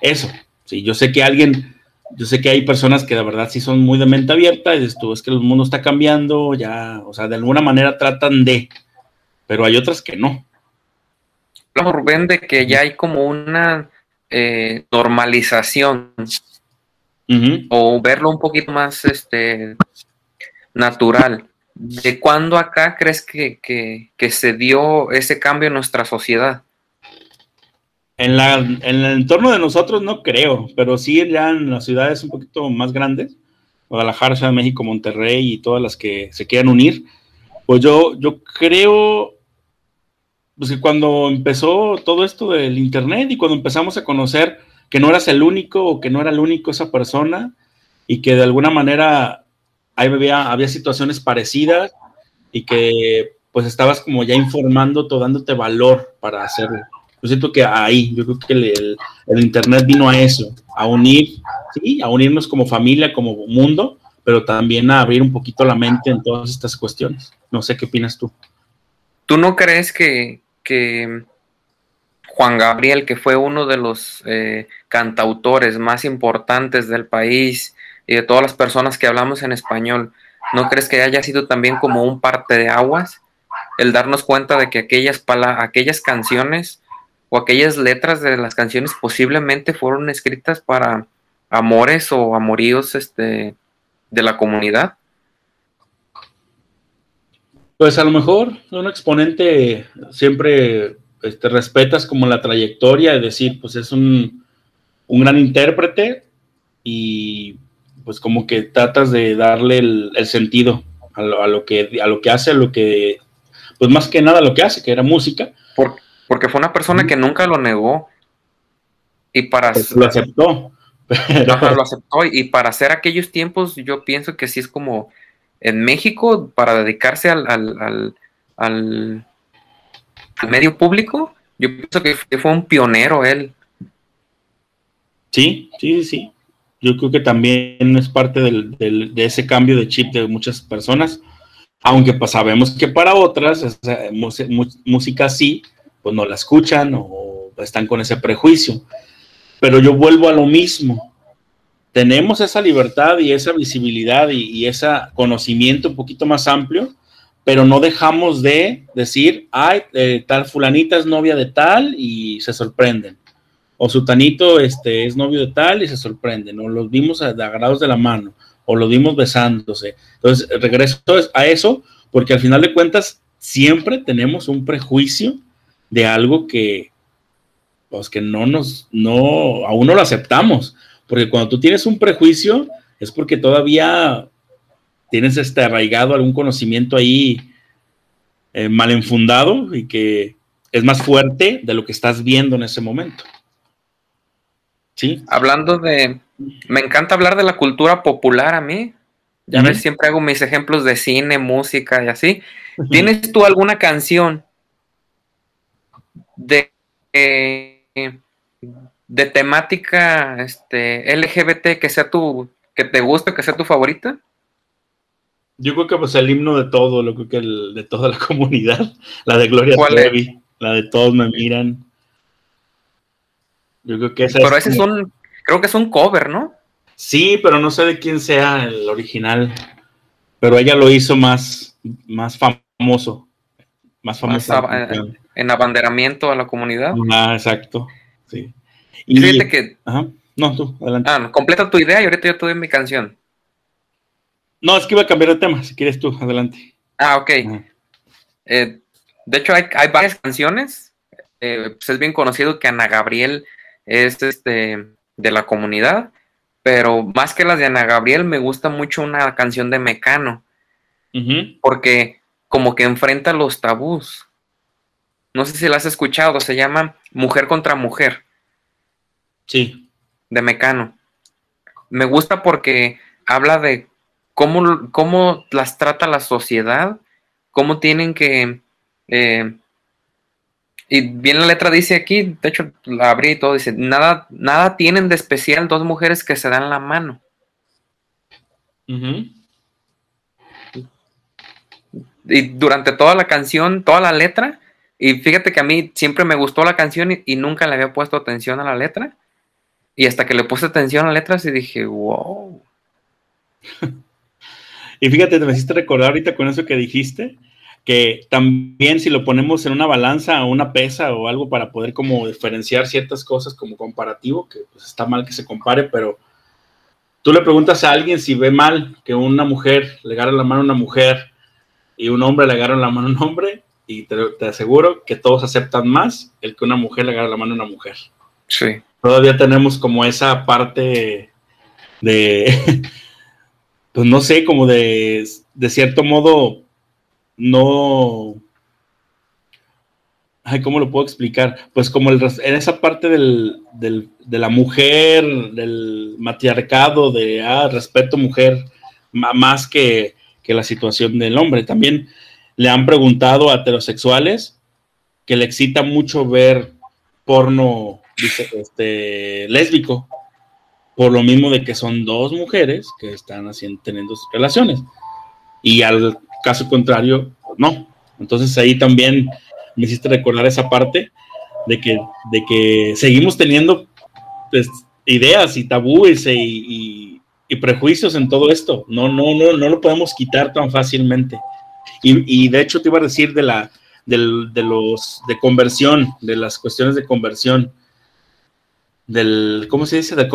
eso. Sí, yo sé que alguien yo sé que hay personas que de verdad sí son muy de mente abierta y dices tú, es que el mundo está cambiando, ya, o sea, de alguna manera tratan de, pero hay otras que no.
Rubén, de que ya hay como una eh, normalización o verlo un poquito más este, natural. ¿De cuándo acá crees que, que se dio ese cambio en nuestra sociedad?
En, la, en el entorno de nosotros no creo, pero sí ya en las ciudades un poquito más grandes, Guadalajara, de México, Monterrey y todas las que se quieran unir, pues yo, yo creo pues que cuando empezó todo esto del Internet y cuando empezamos a conocer que no eras el único o que no era el único esa persona y que de alguna manera había, había situaciones parecidas y que pues estabas como ya informando, dándote valor para hacerlo. Yo siento que ahí, yo creo que el, Internet vino a eso, a unir, sí, a unirnos como familia, como mundo, pero también a abrir un poquito la mente en todas estas cuestiones. No sé qué opinas tú.
¿Tú no crees que, Juan Gabriel, que fue uno de los eh, cantautores más importantes del país y de todas las personas que hablamos en español, ¿no crees que haya sido también como un parte de aguas? El darnos cuenta de que aquellas, aquellas canciones o aquellas letras de las canciones posiblemente fueron escritas para amores o amoríos este, de la comunidad?
Pues a lo mejor un exponente siempre este, respetas como la trayectoria, es decir, pues es un, un, gran intérprete y pues como que tratas de darle el, sentido a lo, que, a lo que hace, a lo que, pues más que nada lo que hace, que era música.
Por, porque fue una persona que nunca lo negó. Y para...
Pues lo aceptó. <laughs>
lo aceptó. Y para hacer aquellos tiempos, yo pienso que sí es como en México, para dedicarse al, al, al, medio público, yo pienso que fue un pionero él.
Sí, sí, sí. Yo creo que también es parte del, de ese cambio de chip de muchas personas, aunque pues sabemos que para otras, música sí, pues no la escuchan o están con ese prejuicio. Pero yo vuelvo a lo mismo. Tenemos esa libertad y esa visibilidad y, ese conocimiento un poquito más amplio, pero no dejamos de decir, ay, eh, tal fulanita es novia de tal y se sorprenden. O su tanito este, es novio de tal y se sorprenden. O los vimos agarrados de la mano. O los vimos besándose. Entonces, regreso a eso porque al final de cuentas siempre tenemos un prejuicio de algo que, pues que no nos, no, aún no lo aceptamos. Porque cuando tú tienes un prejuicio, es porque todavía tienes este arraigado algún conocimiento ahí eh, mal enfundado y que es más fuerte de lo que estás viendo en ese momento.
Sí. Hablando de, me encanta hablar de la cultura popular a mí. Ya ves, siempre hago mis ejemplos de cine, música y así. ¿Tienes tú alguna canción de, de temática este, LGBT que sea tu, que te guste, que sea tu favorita?
Yo creo que pues el himno de todo, lo creo que el, de toda la <laughs> comunidad, la de Gloria Trevi, la de todos me miran.
Yo creo que esa Pero ese es un, creo que es un cover, ¿no?
Sí, pero no sé de quién sea el original. Pero ella lo hizo más, más famoso. Más famoso
en abanderamiento a la comunidad.
Ah, exacto. Sí.
Y fíjate que.
Ajá. No, tú, adelante.
Ah, completa tu idea y ahorita yo te doy mi canción.
No, es que iba a cambiar de tema, si quieres tú, adelante.
Ah, ok. Eh, de hecho, hay, varias canciones. Eh, pues es bien conocido que Ana Gabriel es este de la comunidad, pero más que las de Ana Gabriel, me gusta mucho una canción de Mecano. Porque como que enfrenta los tabús. No sé si la has escuchado, se llama Mujer contra Mujer.
Sí.
De Mecano. Me gusta porque habla de cómo, cómo las trata la sociedad, cómo tienen que... Eh, y bien la letra dice aquí, de hecho la abrí y todo, dice, nada, nada tienen de especial dos mujeres que se dan la mano. Y durante toda la canción, toda la letra, y fíjate que a mí siempre me gustó la canción y, nunca le había puesto atención a la letra. Y hasta que le puse atención a letras y dije, wow. <laughs>
y fíjate, te me hiciste recordar ahorita con eso que dijiste, que también si lo ponemos en una balanza o una pesa o algo para poder como diferenciar ciertas cosas como comparativo, que pues está mal que se compare, pero tú le preguntas a alguien si ve mal que una mujer le agarre la mano a una mujer y un hombre le agarra la mano a un hombre, y te, te, aseguro que todos aceptan más el que una mujer le agarre la mano a una mujer.
Sí.
Todavía tenemos como esa parte de, <laughs> pues no sé, como de, de cierto modo, no... Ay, ¿cómo lo puedo explicar? Pues como el, en esa parte del, del, de la mujer, del matriarcado, de ah, respeto mujer, más que, que, la situación del hombre. También le han preguntado a heterosexuales que le excita mucho ver porno este, lésbico, por lo mismo de que son dos mujeres que están haciendo, teniendo relaciones. Y al caso contrario, no. Entonces ahí también me hiciste recordar esa parte de que, de que seguimos teniendo pues, ideas y tabúes y, y, prejuicios en todo esto. No, no, no, no lo podemos quitar tan fácilmente. Y, de hecho te iba a decir de la del, de los de conversión, de las cuestiones de conversión, del, ¿cómo se dice? De,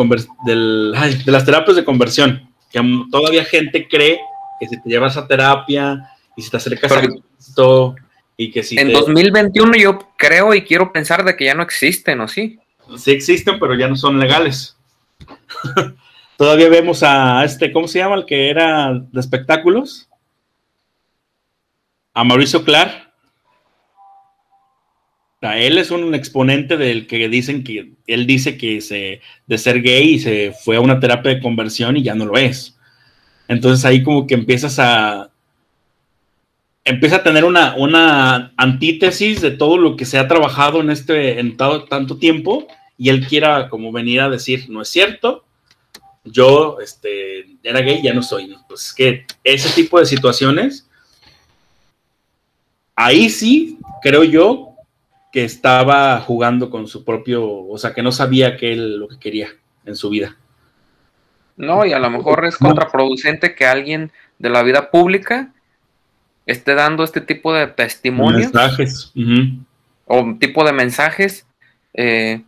del, ay, de las terapias de conversión, que todavía gente cree que si te llevas a terapia y si te acercas Pero, a Cristo y que si
en
te...
2021 yo creo y quiero pensar de que ya no existen, ¿o sí?
Sí existen, pero ya no son legales. <laughs> todavía vemos a este, ¿cómo se llama? El que era de espectáculos. A Mauricio Clark. Él es un exponente del que dicen que él dice que se de ser gay y se fue a una terapia de conversión y ya no lo es. Entonces ahí como que empiezas a empieza a tener una, una antítesis de todo lo que se ha trabajado en este en tanto tiempo y él quiera como venir a decir no es cierto yo este era gay ya no soy pues que ese tipo de situaciones ahí sí creo yo que estaba jugando con su propio, o sea, que no sabía que él lo que quería en su vida.
No, y a lo mejor es contraproducente que alguien de la vida pública esté dando este tipo de testimonios.
Mensajes. Uh -huh.
O tipo de mensajes. Eh,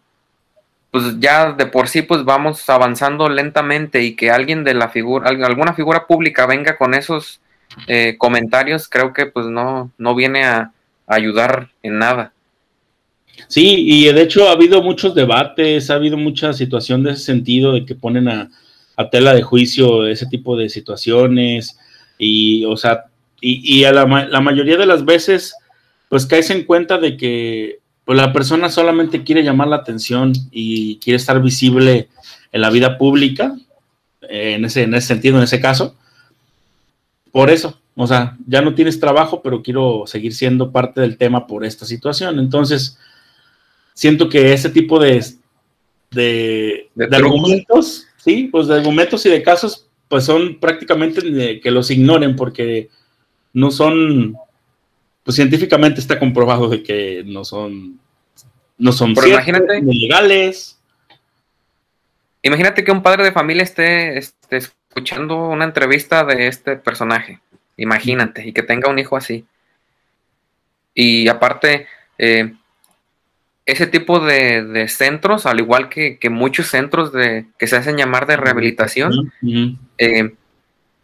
pues ya de por sí pues vamos avanzando lentamente y que alguien de la figura, alguna figura pública venga con esos eh, comentarios, creo que pues no, no viene a, a ayudar en nada.
Sí, y de hecho ha habido muchos debates, ha habido mucha situación de ese sentido, de que ponen a, a tela de juicio ese tipo de situaciones, y, o sea, y, y a la, la, mayoría de las veces, pues caes en cuenta de que pues, la persona solamente quiere llamar la atención y quiere estar visible en la vida pública, en ese, en ese sentido, en ese caso. Por eso, o sea, ya no tienes trabajo, pero quiero seguir siendo parte del tema por esta situación. Entonces, siento que ese tipo de, de, de, de argumentos, sí, pues de argumentos y de casos, pues son prácticamente que los ignoren porque no son, pues científicamente está comprobado de que no son, no son
Pero ciertos, imagínate,
ni legales.
Imagínate que un padre de familia esté, esté escuchando una entrevista de este personaje, imagínate, y que tenga un hijo así. Y aparte, eh, ese tipo de, de, centros, al igual que, que, muchos centros de, que se hacen llamar de rehabilitación, uh -huh. eh,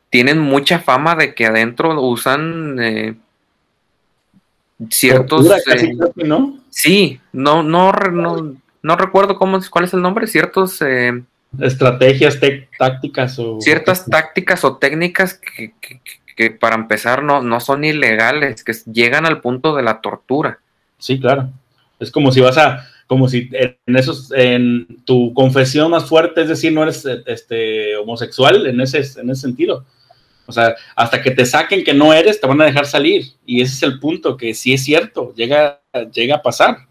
tienen mucha fama de que adentro usan eh, ciertos...
Casi, casi, ¿no?
Sí, no, no, no, no, recuerdo cómo, cuál es el nombre, ciertos... eh,
Estrategias, tácticas o...
Ciertas tácticas o técnicas que, que, que para empezar no, no son ilegales, que llegan al punto de la tortura.
Sí, claro. Es como si vas a, como si en esos, en tu confesión más fuerte, es decir, no eres este, homosexual en ese, en ese sentido. O sea, hasta que te saquen que no eres, te van a dejar salir. Y ese es el punto, que sí es cierto, llega, llega a pasar.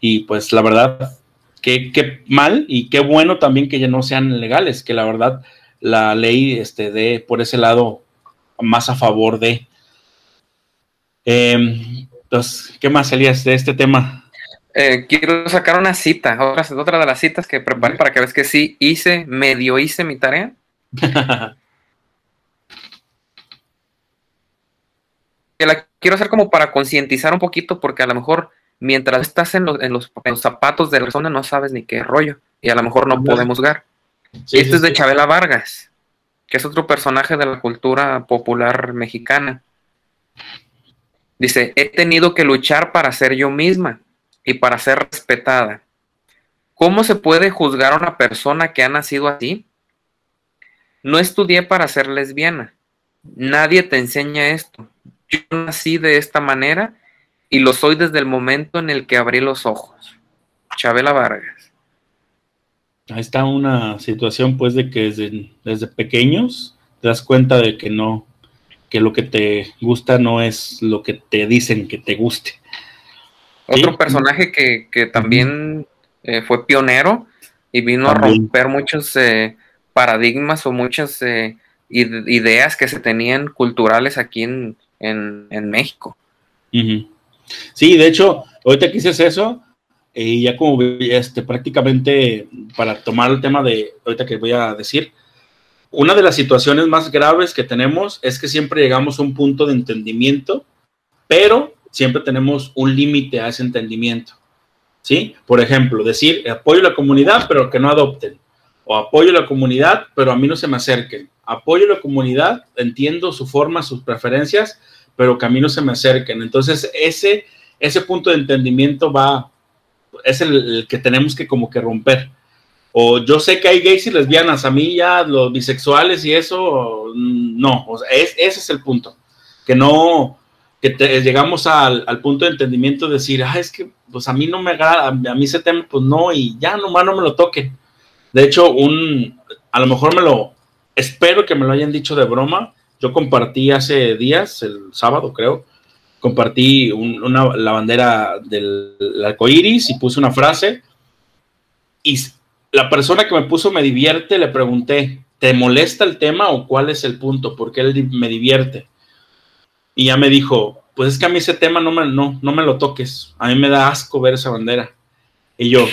Y pues la verdad, qué, qué mal y qué bueno también que ya no sean legales, que la verdad la ley este, dé por ese lado más a favor de. Eh, entonces, ¿qué más, Elías, de este tema?
Eh, quiero sacar una cita, otra, otra de las citas que preparé para que veas que sí hice, medio hice mi tarea. <laughs> Que la quiero hacer como para concientizar un poquito, porque a lo mejor mientras estás en los, en los, en los zapatos de la persona no sabes ni qué rollo, y a lo mejor no podemos juzgar.
Sí,
este
sí,
es de. Chabela Vargas, que es otro personaje de la cultura popular mexicana. Dice, he tenido que luchar para ser yo misma y para ser respetada. ¿Cómo se puede juzgar a una persona que ha nacido así? No estudié para ser lesbiana. Nadie te enseña esto. Yo nací de esta manera y lo soy desde el momento en el que abrí los ojos. Chabela Vargas.
Ahí está una situación, pues, de que desde, desde pequeños te das cuenta de que no, que lo que te gusta no es lo que te dicen que te guste.
Otro
Sí.
personaje que, que también eh, fue pionero y vino a romper muchos eh, paradigmas o muchas eh, ide- ideas que se tenían culturales aquí en, en- en México.
Sí, de hecho, ahorita que dices eso, y ya como este, prácticamente para tomar el tema de ahorita que voy a decir, una de las situaciones más graves que tenemos es que siempre llegamos a un punto de entendimiento, pero siempre tenemos un límite a ese entendimiento. ¿Sí? Por ejemplo, decir apoyo a la comunidad, pero que no adopten. O apoyo a la comunidad, pero a mí no se me acerquen. Apoyo a la comunidad, entiendo su forma, sus preferencias, pero que a mí no se me acerquen. Entonces, ese, ese punto de entendimiento va, es el, el que tenemos que como que romper. O yo sé que hay gays y lesbianas, a mí ya los bisexuales y eso, mm, no, o sea, es, ese es el punto. Que no, que te- llegamos al, al punto de entendimiento de decir, ah, es que pues a mí no me agrada, a mí ese tema, pues no, y ya nomás no me lo toquen. De hecho, un, a lo mejor me lo, espero que me lo hayan dicho de broma. Yo compartí hace días, el sábado creo, compartí un- una, la bandera del arco iris y puse una frase. Y la persona que me puso me divierte, le pregunté, ¿te molesta el tema o cuál es el punto? ¿Por qué él me divierte? Y ya me dijo, pues es que a mí ese tema no me, no, no me lo toques. A mí me da asco ver esa bandera. Y yo,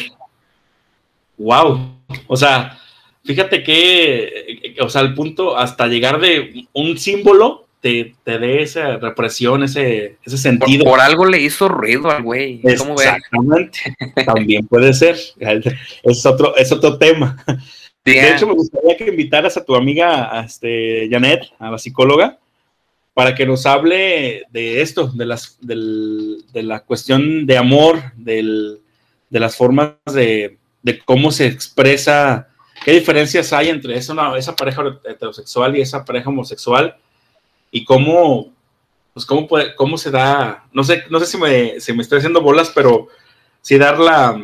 wow. O sea, fíjate que, eh, o sea, el punto hasta llegar de un símbolo te, te dé esa represión, ese, ese sentido.
por algo le hizo ruido al güey.
Exactamente. <laughs> También puede ser. Es otro, es otro tema. De hecho, me gustaría que invitaras a tu amiga, a este, Janet, a la psicóloga, para que nos hable de esto, de, las, del- de la cuestión de amor, del- de las formas de, de cómo se expresa, qué diferencias hay entre esa, una- esa pareja heterosexual y esa pareja homosexual, y cómo, pues cómo, puede, cómo se da, no sé, no sé si me, si me estoy haciendo bolas, pero sí dar la,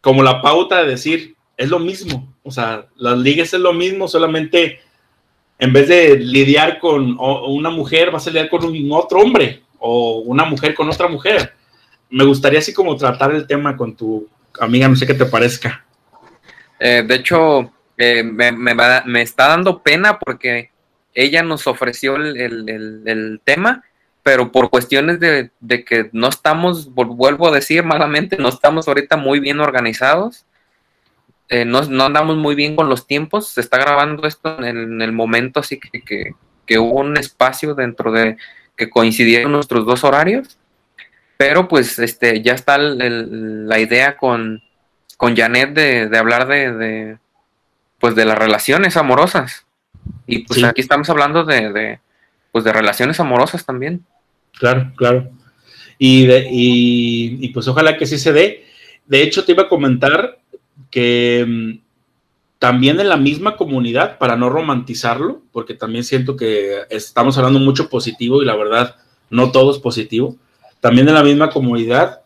como la pauta de decir, es lo mismo, o sea, las ligas es lo mismo, solamente en vez de lidiar con una mujer, vas a lidiar con un otro hombre o una mujer con otra mujer. Me gustaría así como tratar el tema con tu amiga, no sé qué te parezca.
Eh, de hecho, eh, me, me me está dando pena porque ella nos ofreció el, el- tema, pero por cuestiones de, de que no estamos, vuelvo a decir malamente, no estamos ahorita muy bien organizados. eh, no, no andamos muy bien con los tiempos. Se está grabando esto en el, en el momento así que, que- que hubo un espacio dentro de que coincidieron nuestros dos horarios. Pero pues este ya está el- la idea con, con Janet de, de hablar de, de, pues de las relaciones amorosas. Y pues
Sí.
aquí estamos hablando de, de, pues de relaciones amorosas también.
Claro, claro. Y, de- y, y pues ojalá que sí se dé. De hecho, te iba a comentar que mm, también en la misma comunidad, para no romantizarlo, porque también siento que estamos hablando mucho positivo y la verdad no todo es positivo, también en la misma comunidad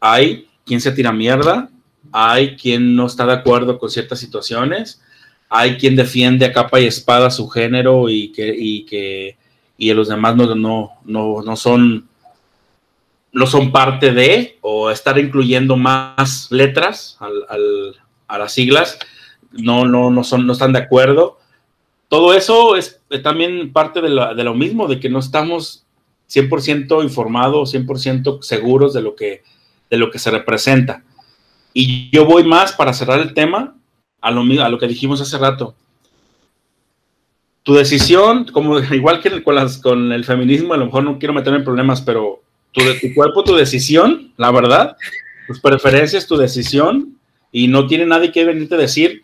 hay quien se tira mierda, hay quien no está de acuerdo con ciertas situaciones, hay quien defiende a capa y espada su género y que, y que y los demás no, no, no, no son no son parte de o estar incluyendo más letras al- al- a las siglas no, no, no, son, no están de acuerdo. Todo eso es también parte de, la- de lo mismo, de que no estamos 100% informados, 100% seguros de lo que de lo que se representa. Y yo voy más para cerrar el tema a lo, a lo que dijimos hace rato. Tu decisión, como <laughs> igual que con, las, con el feminismo, a lo mejor no quiero meterme en problemas, pero tu, cuerpo, tu decisión, la verdad, tus preferencias, tu decisión, y no tiene nadie que venirte a decir,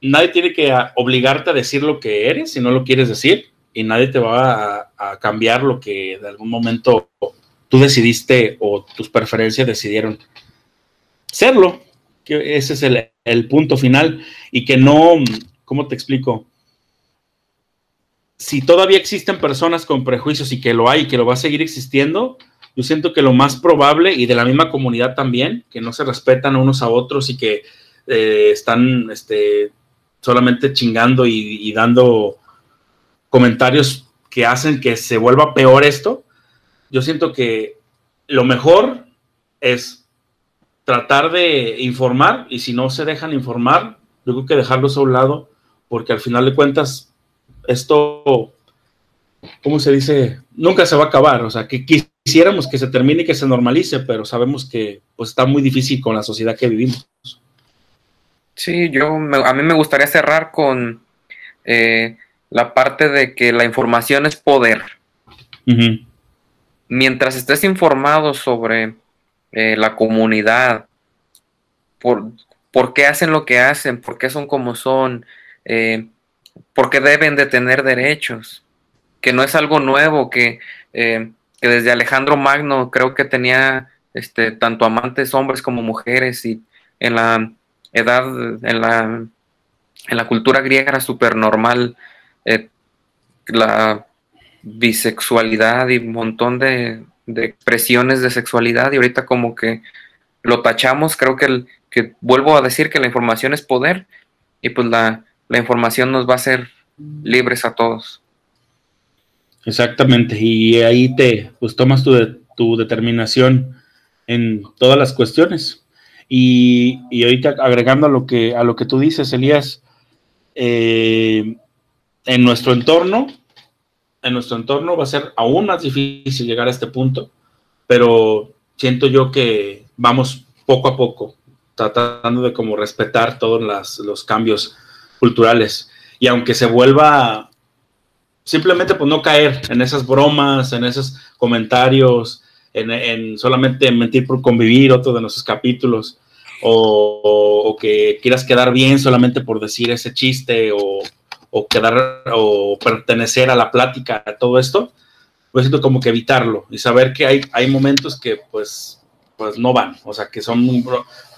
nadie tiene que obligarte a decir lo que eres si no lo quieres decir, y nadie te va a cambiar lo que de algún momento tú decidiste o tus preferencias decidieron serlo, que ese es el, punto final y que no, ¿cómo te explico? Si todavía existen personas con prejuicios y que lo hay y que lo va a seguir existiendo, yo siento que lo más probable y de la misma comunidad también, que no se respetan unos a otros y que eh, están este, solamente chingando y dando comentarios que hacen que se vuelva peor esto, yo siento que lo mejor es tratar de informar y si no se dejan informar, yo creo que dejarlos a un lado porque al final de cuentas esto, ¿cómo se dice? Nunca se va a acabar, o sea, que quisiéramos que se termine y que se normalice, pero sabemos que pues está muy difícil con la sociedad que vivimos.
Sí, yo a mí me gustaría cerrar con eh, la parte de que la información es poder mientras estés informado sobre eh, la comunidad, por, por, qué hacen lo que hacen, por qué son como son, eh, por qué deben de tener derechos, que no es algo nuevo, que, eh, que desde Alejandro Magno creo que tenía este, tanto amantes hombres como mujeres y en la edad, en la, en la cultura griega era súper normal la bisexualidad y un montón de, expresiones de sexualidad y ahorita como que lo tachamos, creo que, el, que vuelvo a decir que la información es poder y pues la, información nos va a hacer libres a todos.
Exactamente, y ahí te pues tomas tu, tu determinación en todas las cuestiones. Y, y, ahorita agregando a lo que a lo que tú dices, Elías, eh, en nuestro entorno en nuestro entorno va a ser aún más difícil llegar a este punto, pero siento yo que vamos poco a poco, tratando de como respetar todos los cambios culturales. Y aunque se vuelva simplemente pues no caer en esas bromas, en esos comentarios, en, solamente mentir por convivir, otro de nuestros capítulos, o, o, que quieras quedar bien solamente por decir ese chiste o, o quedar o pertenecer a la plática, a todo esto, pues siento como que evitarlo y saber que hay, hay momentos que pues, pues no van, o sea, que son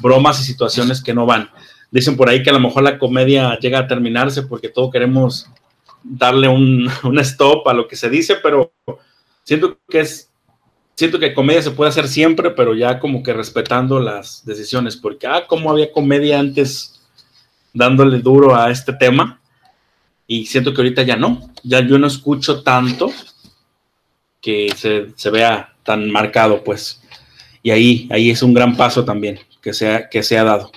bromas y situaciones que no van. Dicen por ahí que a lo mejor la comedia llega a terminarse porque todos queremos darle un, <laughs> un stop a lo que se dice, pero siento que es, siento que comedia se puede hacer siempre, pero ya como que respetando las decisiones, porque, ah, como había comedia antes dándole duro a este tema, y siento que ahorita ya no, ya yo no escucho tanto que se, vea tan marcado, pues. Y ahí, ahí es un gran paso también que se, ha, que se ha dado.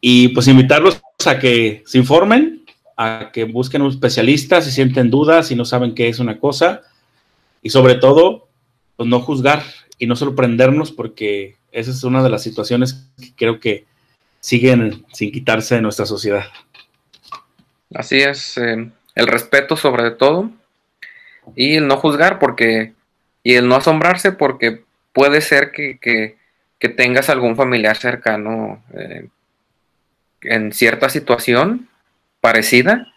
Y pues invitarlos a que se informen, a que busquen un especialista si sienten dudas, y no saben qué es una cosa, y sobre todo, pues no juzgar y no sorprendernos, porque esa es una de las situaciones que creo que siguen sin quitarse de nuestra sociedad.
Así es, eh, el respeto sobre todo y el no juzgar porque y el no asombrarse porque puede ser que, tengas algún familiar cercano eh, en cierta situación parecida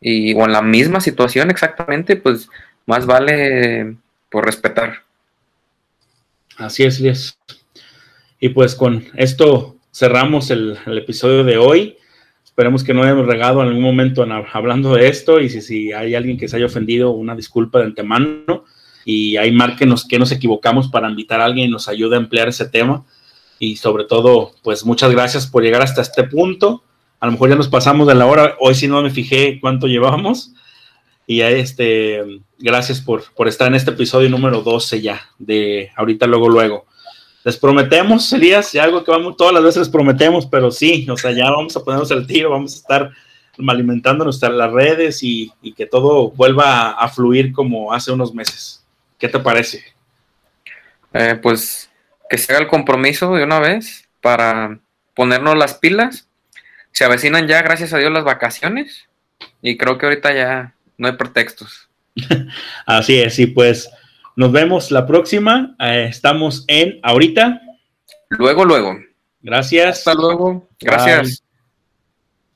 y o en la misma situación exactamente, pues más vale por respetar.
Así es. Y pues con esto cerramos el episodio de hoy. Esperemos que no hayamos regado en algún momento hablando de esto y si, si, hay alguien que se haya ofendido, una disculpa de antemano y ahí márquenos que nos equivocamos para invitar a alguien y nos ayude a emplear ese tema. Y sobre todo, pues muchas gracias por llegar hasta este punto. A lo mejor ya nos pasamos de la hora, hoy si no me fijé cuánto llevamos. Y este, gracias por, por estar en este episodio número 12 ya, de ahorita, luego, luego les prometemos, Elías, y algo que vamos, todas las veces les prometemos, pero sí, o sea, ya vamos a ponernos el tiro, vamos a estar alimentando nuestras las redes y, que todo vuelva a, fluir como hace unos meses. ¿Qué te parece?
Eh, pues que se haga el compromiso de una vez para ponernos las pilas. Se avecinan ya, gracias a Dios, las vacaciones y creo que ahorita ya no hay pretextos. <laughs>
Así es, y pues nos vemos la próxima. Eh, estamos en ahorita.
Luego, luego.
Gracias.
Hasta luego. Gracias.